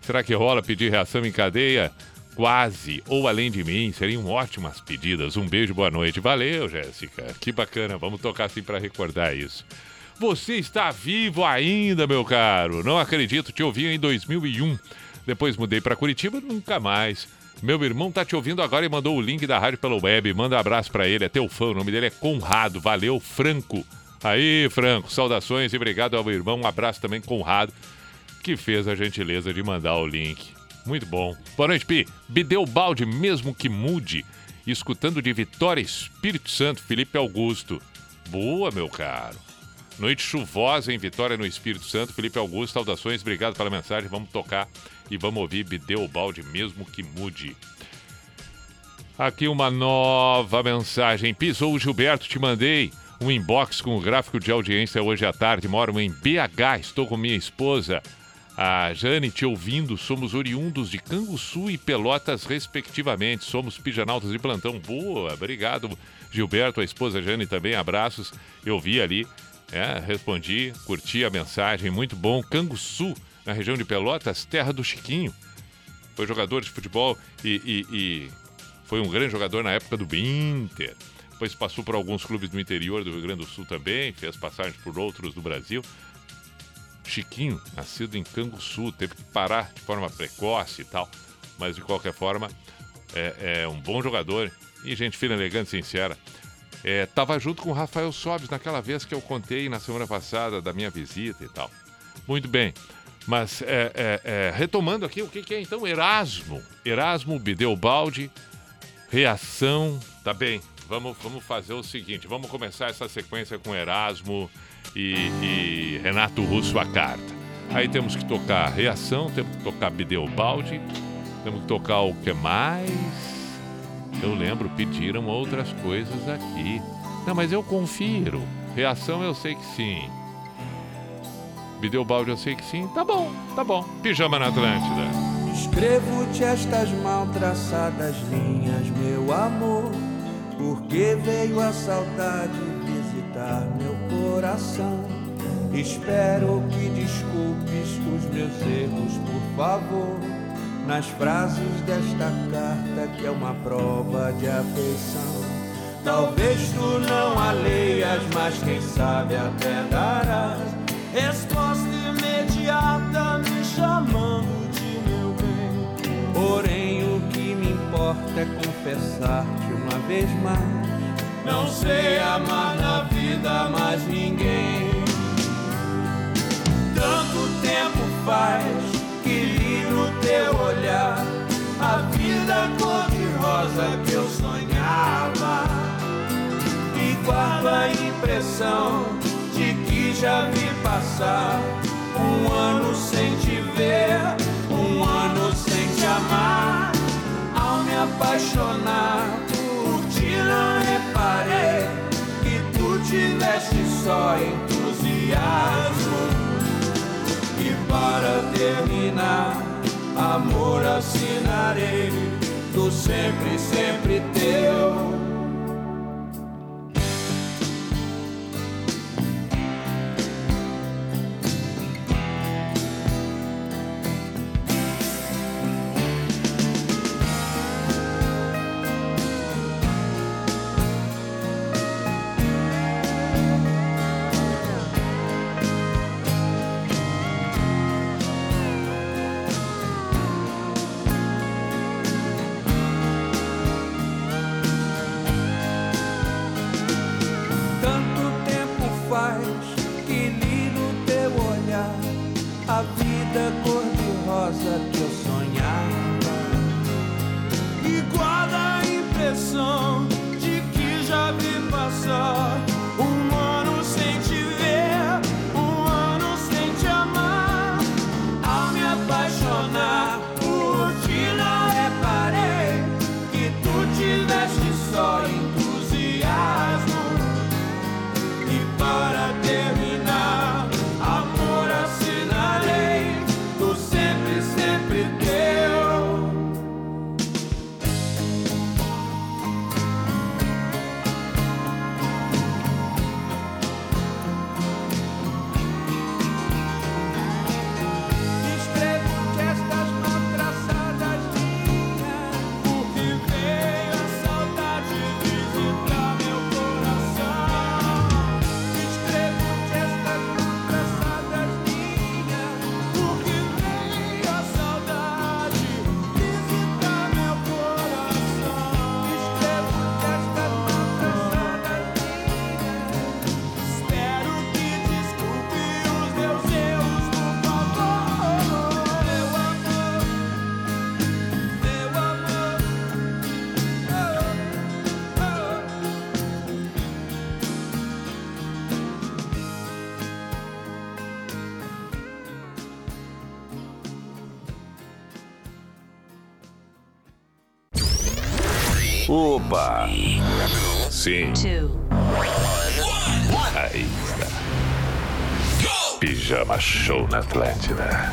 Será que rola pedir reação em cadeia? Quase, ou além de mim, seriam ótimas pedidas. Um beijo, boa noite. Valeu, Jéssica. Que bacana, vamos tocar assim para recordar isso. Você está vivo ainda, meu caro. Não acredito, te ouvi em 2001. Depois mudei para Curitiba, nunca mais. Meu irmão tá te ouvindo agora e mandou o link da rádio pela web. Manda um abraço para ele, é teu fã. O nome dele é Conrado. Valeu, Franco. Aí, Franco, saudações e obrigado ao meu irmão. Um abraço também, Conrado, que fez a gentileza de mandar o link. Muito bom. Boa noite, Pi. Bideu balde, mesmo que mude. Escutando de Vitória Espírito Santo, Felipe Augusto. Boa, meu caro. Noite chuvosa em Vitória, no Espírito Santo. Felipe Augusto, saudações, obrigado pela mensagem. Vamos tocar e vamos ouvir Bideu balde, mesmo que mude. Aqui uma nova mensagem. Pisou o Gilberto, te mandei um inbox com o gráfico de audiência hoje à tarde. Moro em BH, estou com minha esposa, a Jane, te ouvindo. Somos oriundos de Canguçu e Pelotas, respectivamente. Somos pijanautas de plantão. Boa, obrigado, Gilberto, a esposa Jane também. Abraços. Eu vi ali, é, respondi, curti a mensagem. Muito bom. Canguçu, na região de Pelotas, terra do Chiquinho. Foi jogador de futebol e, e- e foi um grande jogador na época do Inter. Depois passou por alguns clubes do interior do Rio Grande do Sul também, fez passagem por outros do Brasil. Chiquinho, nascido em Canguçu, teve que parar de forma precoce e tal, mas de qualquer forma é, é um bom jogador e gente fina, elegante, sincera. É, tava junto com o Rafael Sobes naquela vez que eu contei na semana passada da minha visita e tal. Muito bem. Mas é, é, é, retomando aqui, o que, que é então Erasmo? Erasmo Bideubaldi, reação. Tá bem, vamos, vamos fazer o seguinte: vamos começar essa sequência com Erasmo e, e Renato Russo a carta. Aí temos que tocar reação, temos que tocar Bideubaldi, temos que tocar o que mais? Eu lembro, pediram outras coisas aqui. Não, mas eu confiro. Reação eu sei que sim. Bideubaldi eu sei que sim. Tá bom, tá bom. Pijama na Atlântida. Escrevo-te estas mal traçadas linhas, meu amor, porque veio a saudade visitar meu coração. Espero que desculpes os meus erros, por favor, nas frases desta carta que é uma prova de afeição. Talvez tu não a leias, mas quem sabe até darás resposta imediata me chamando de meu bem. Porém, o que me importa é confessar-te uma vez mais. Não sei amar na vida mais ninguém. Tanto tempo faz que li no teu olhar a vida cor-de-rosa que eu sonhava. E guardo a impressão já vi passar um ano sem te ver, um ano sem te amar. Ao me apaixonar por ti, não reparei que tu tiveste só entusiasmo. E para terminar, amor assinarei, tu sempre, sempre teu. Sim. Aí está. Pijama Show na Atlântida.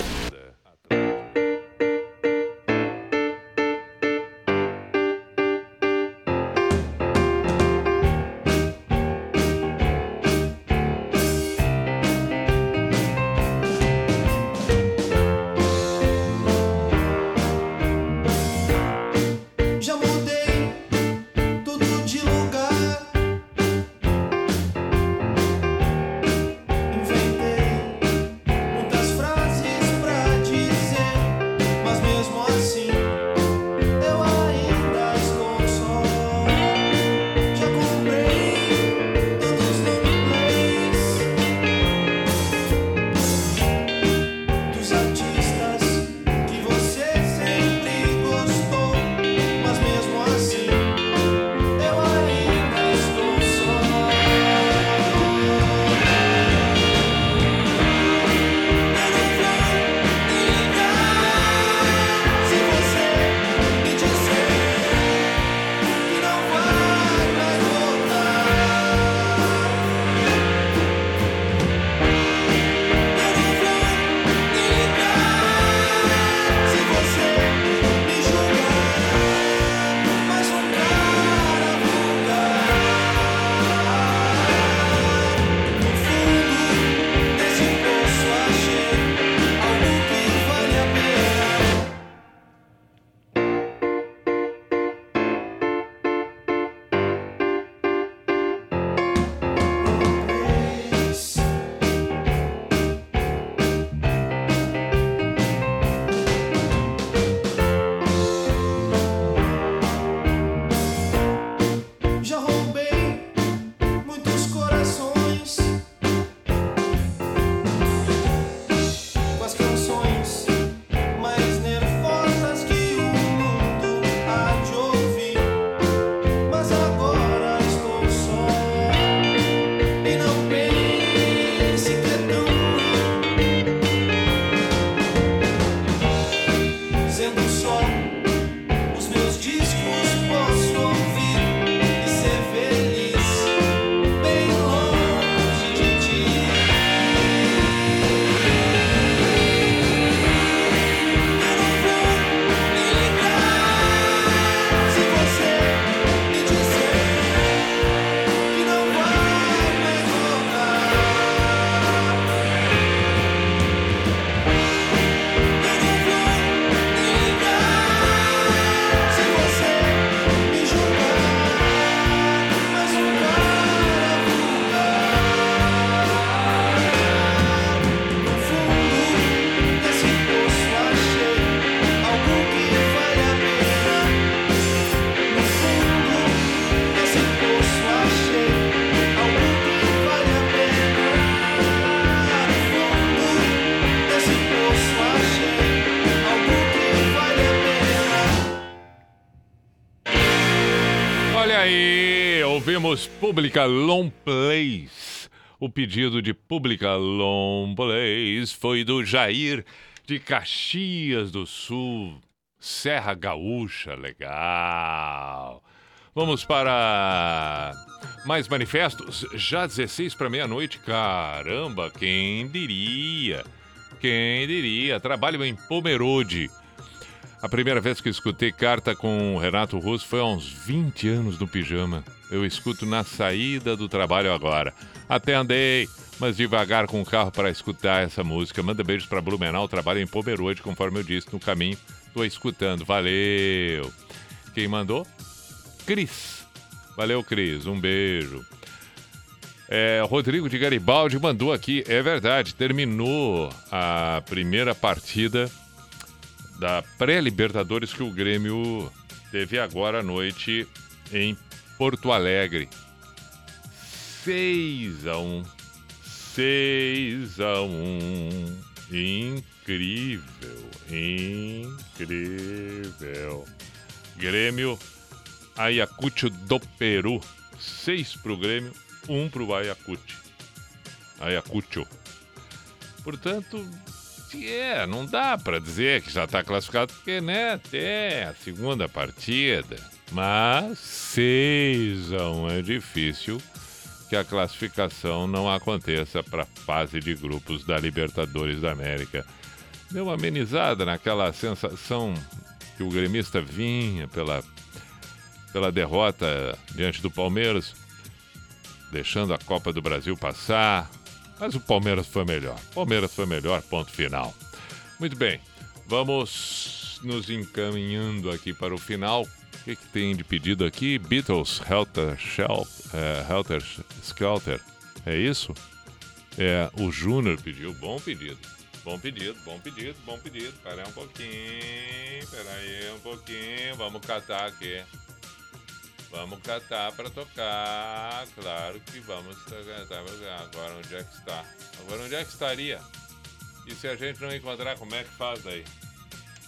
Pública Long Plays. O pedido de Pública Long Plays foi do Jair de Caxias do Sul, Serra Gaúcha, legal. Vamos para mais manifestos. Já 16 para meia-noite, caramba, quem diria? Quem diria? Trabalho em Pomerode. A primeira vez que escutei carta com o Renato Russo foi há uns 20 anos no pijama. Eu escuto na saída do trabalho agora. Até andei, mas devagar com o carro para escutar essa música. Manda beijos para Blumenau, trabalho em Pomerode, conforme eu disse no caminho. Tô escutando, valeu. Quem mandou? Cris. Valeu, Cris, um beijo. É, Rodrigo de Garibaldi mandou aqui, é verdade, terminou a primeira partida da pré-Libertadores que o Grêmio teve agora à noite em Porto Alegre. 6 a 1. 6 a 1. Incrível, incrível. Grêmio Ayacucho do Peru. 6 pro Grêmio, 1 pro Ayacucho. Ayacucho. Portanto, é, não dá para dizer que já está classificado, porque, né, até a segunda partida. Mas 6 a 1 é difícil que a classificação não aconteça para a fase de grupos da Libertadores da América. Deu uma amenizada naquela sensação que o gremista vinha pela, pela derrota diante do Palmeiras, deixando a Copa do Brasil passar. Mas o Palmeiras foi melhor. Palmeiras foi melhor, ponto final. Muito bem, vamos nos encaminhando aqui para o final. O que, que tem de pedido aqui? Beatles, Helter, Shell, é, Helter Skelter. É isso? É, o Júnior pediu. Bom pedido. Bom pedido, bom pedido, bom pedido. Pera aí um pouquinho, pera aí um pouquinho. Vamos catar aqui. Vamos catar para tocar. Claro que vamos catar. Agora onde é que está? Agora onde é que estaria? E se a gente não encontrar, como é que faz daí?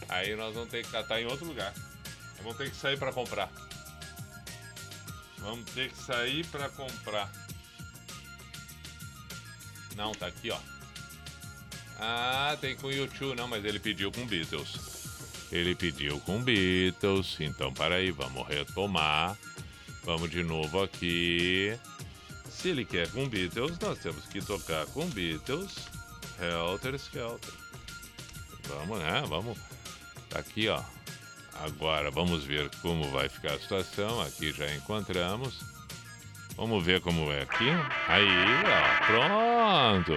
Aí nós vamos ter que catar em outro lugar. Vamos ter que sair para comprar. Vamos ter que sair para comprar. Não, tá aqui, ó. Ah, tem com YouTube, não, mas ele pediu com Beatles. Ele pediu com Beatles, então para aí, vamos retomar. Vamos de novo aqui. Se ele quer com Beatles, nós temos que tocar com Beatles. Helter Skelter. Vamos, né? Vamos. Tá aqui, ó. Agora vamos ver como vai ficar a situação. Aqui já encontramos. Vamos ver como é aqui. Aí, ó. Pronto.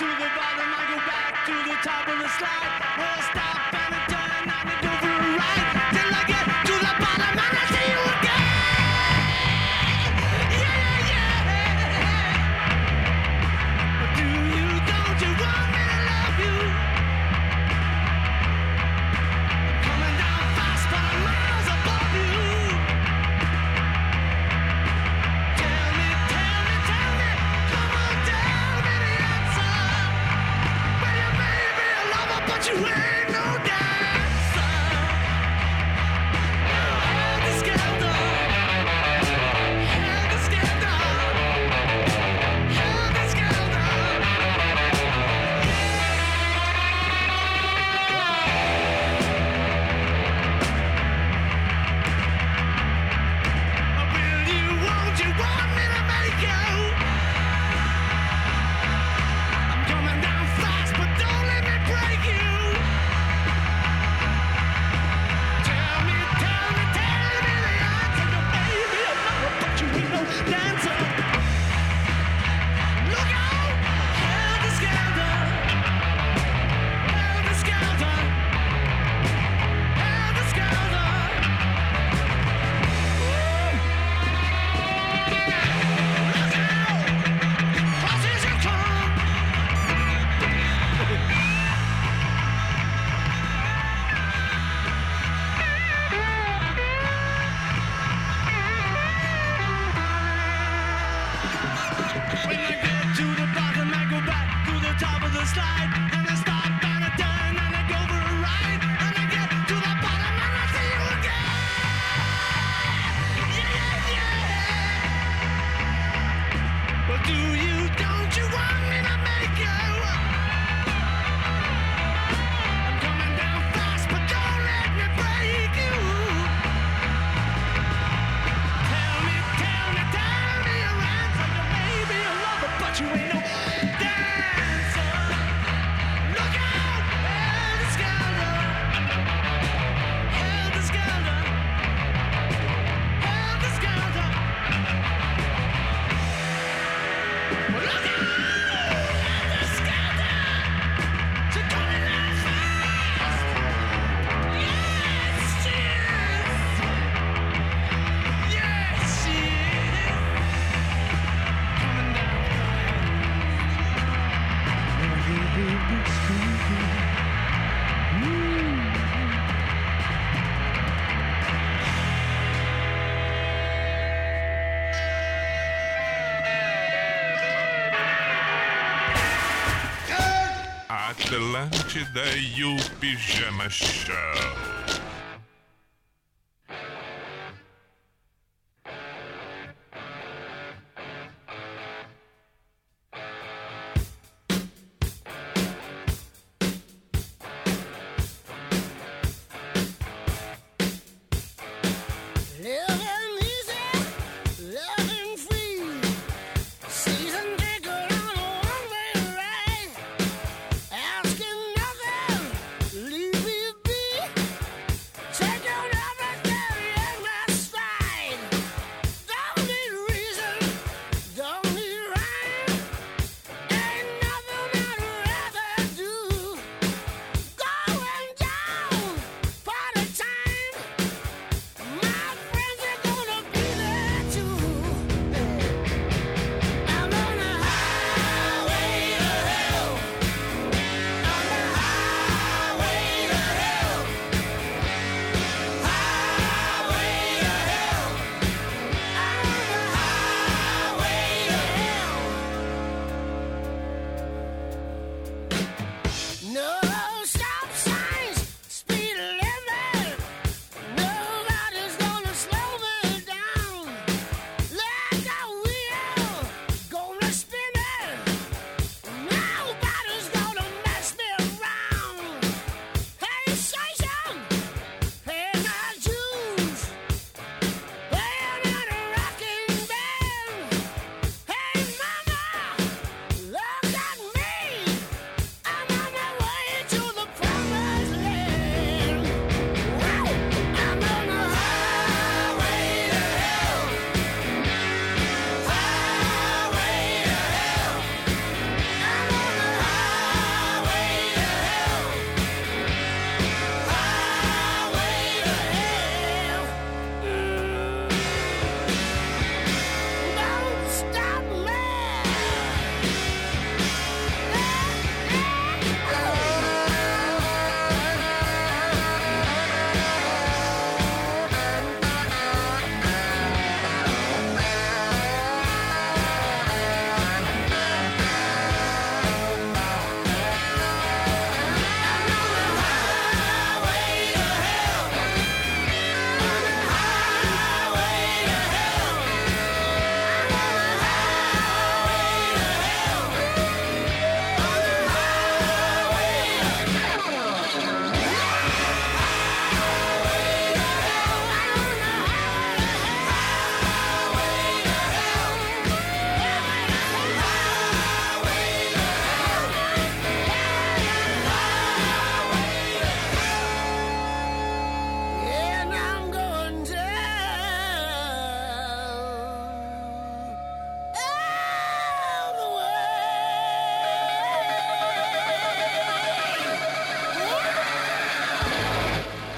to the bottom, I go back to the top of the slide. Well, stop Atlântida e o Pijama Show.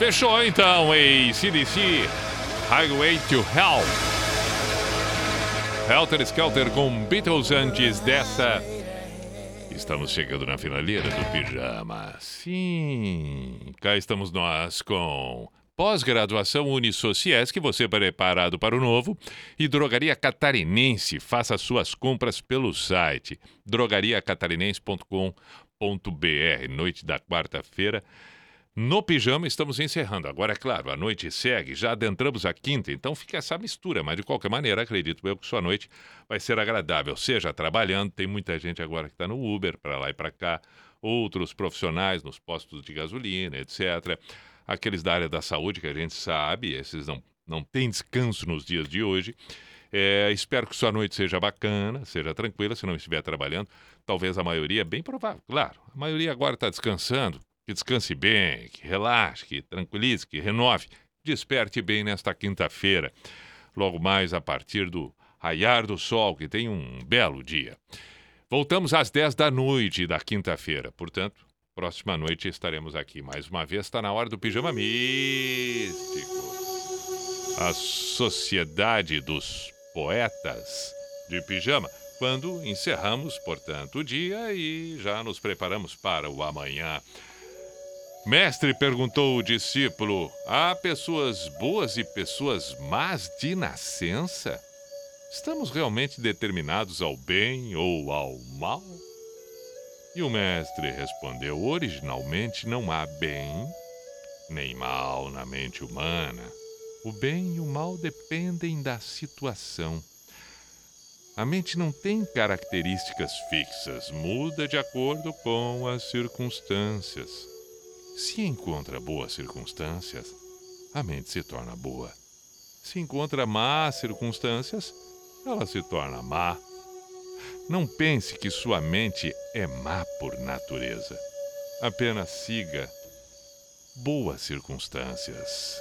Fechou então, ACDC Highway to Hell. Helter Skelter com Beatles antes dessa. Estamos chegando na finaleira do pijama. Sim, cá estamos nós com pós-graduação Unisociesc, você preparado para o novo, e Drogaria Catarinense. Faça suas compras pelo site drogariacatarinense.com.br. Noite da quarta-feira. No pijama estamos encerrando. Agora, é claro, a noite segue, já adentramos a quinta, então fica essa mistura, mas de qualquer maneira, acredito eu que sua noite vai ser agradável. Seja trabalhando, tem muita gente agora que está no Uber, para lá e para cá, outros profissionais nos postos de gasolina, etc. Aqueles da área da saúde que a gente sabe, esses não, não têm descanso nos dias de hoje. É, espero que sua noite seja bacana, seja tranquila, se não estiver trabalhando. Talvez a maioria, bem provável, claro. A maioria agora está descansando. Que descanse bem, que relaxe, que tranquilize, que renove. Desperte bem nesta quinta-feira. Logo mais a partir do raiar do sol, que tem um belo dia. Voltamos às 10 da noite da quinta-feira. Portanto, próxima noite estaremos aqui mais uma vez. Está na hora do Pijama Místico. A Sociedade dos Poetas de Pijama. Quando encerramos, portanto, o dia e já nos preparamos para o amanhã. Mestre perguntou o discípulo: há pessoas boas e pessoas más de nascença? Estamos realmente determinados ao bem ou ao mal? E o mestre respondeu: originalmente não há bem nem mal na mente humana. O bem e o mal dependem da situação. A mente não tem características fixas, muda de acordo com as circunstâncias. Se encontra boas circunstâncias, a mente se torna boa. Se encontra más circunstâncias, ela se torna má. Não pense que sua mente é má por natureza. Apenas siga boas circunstâncias.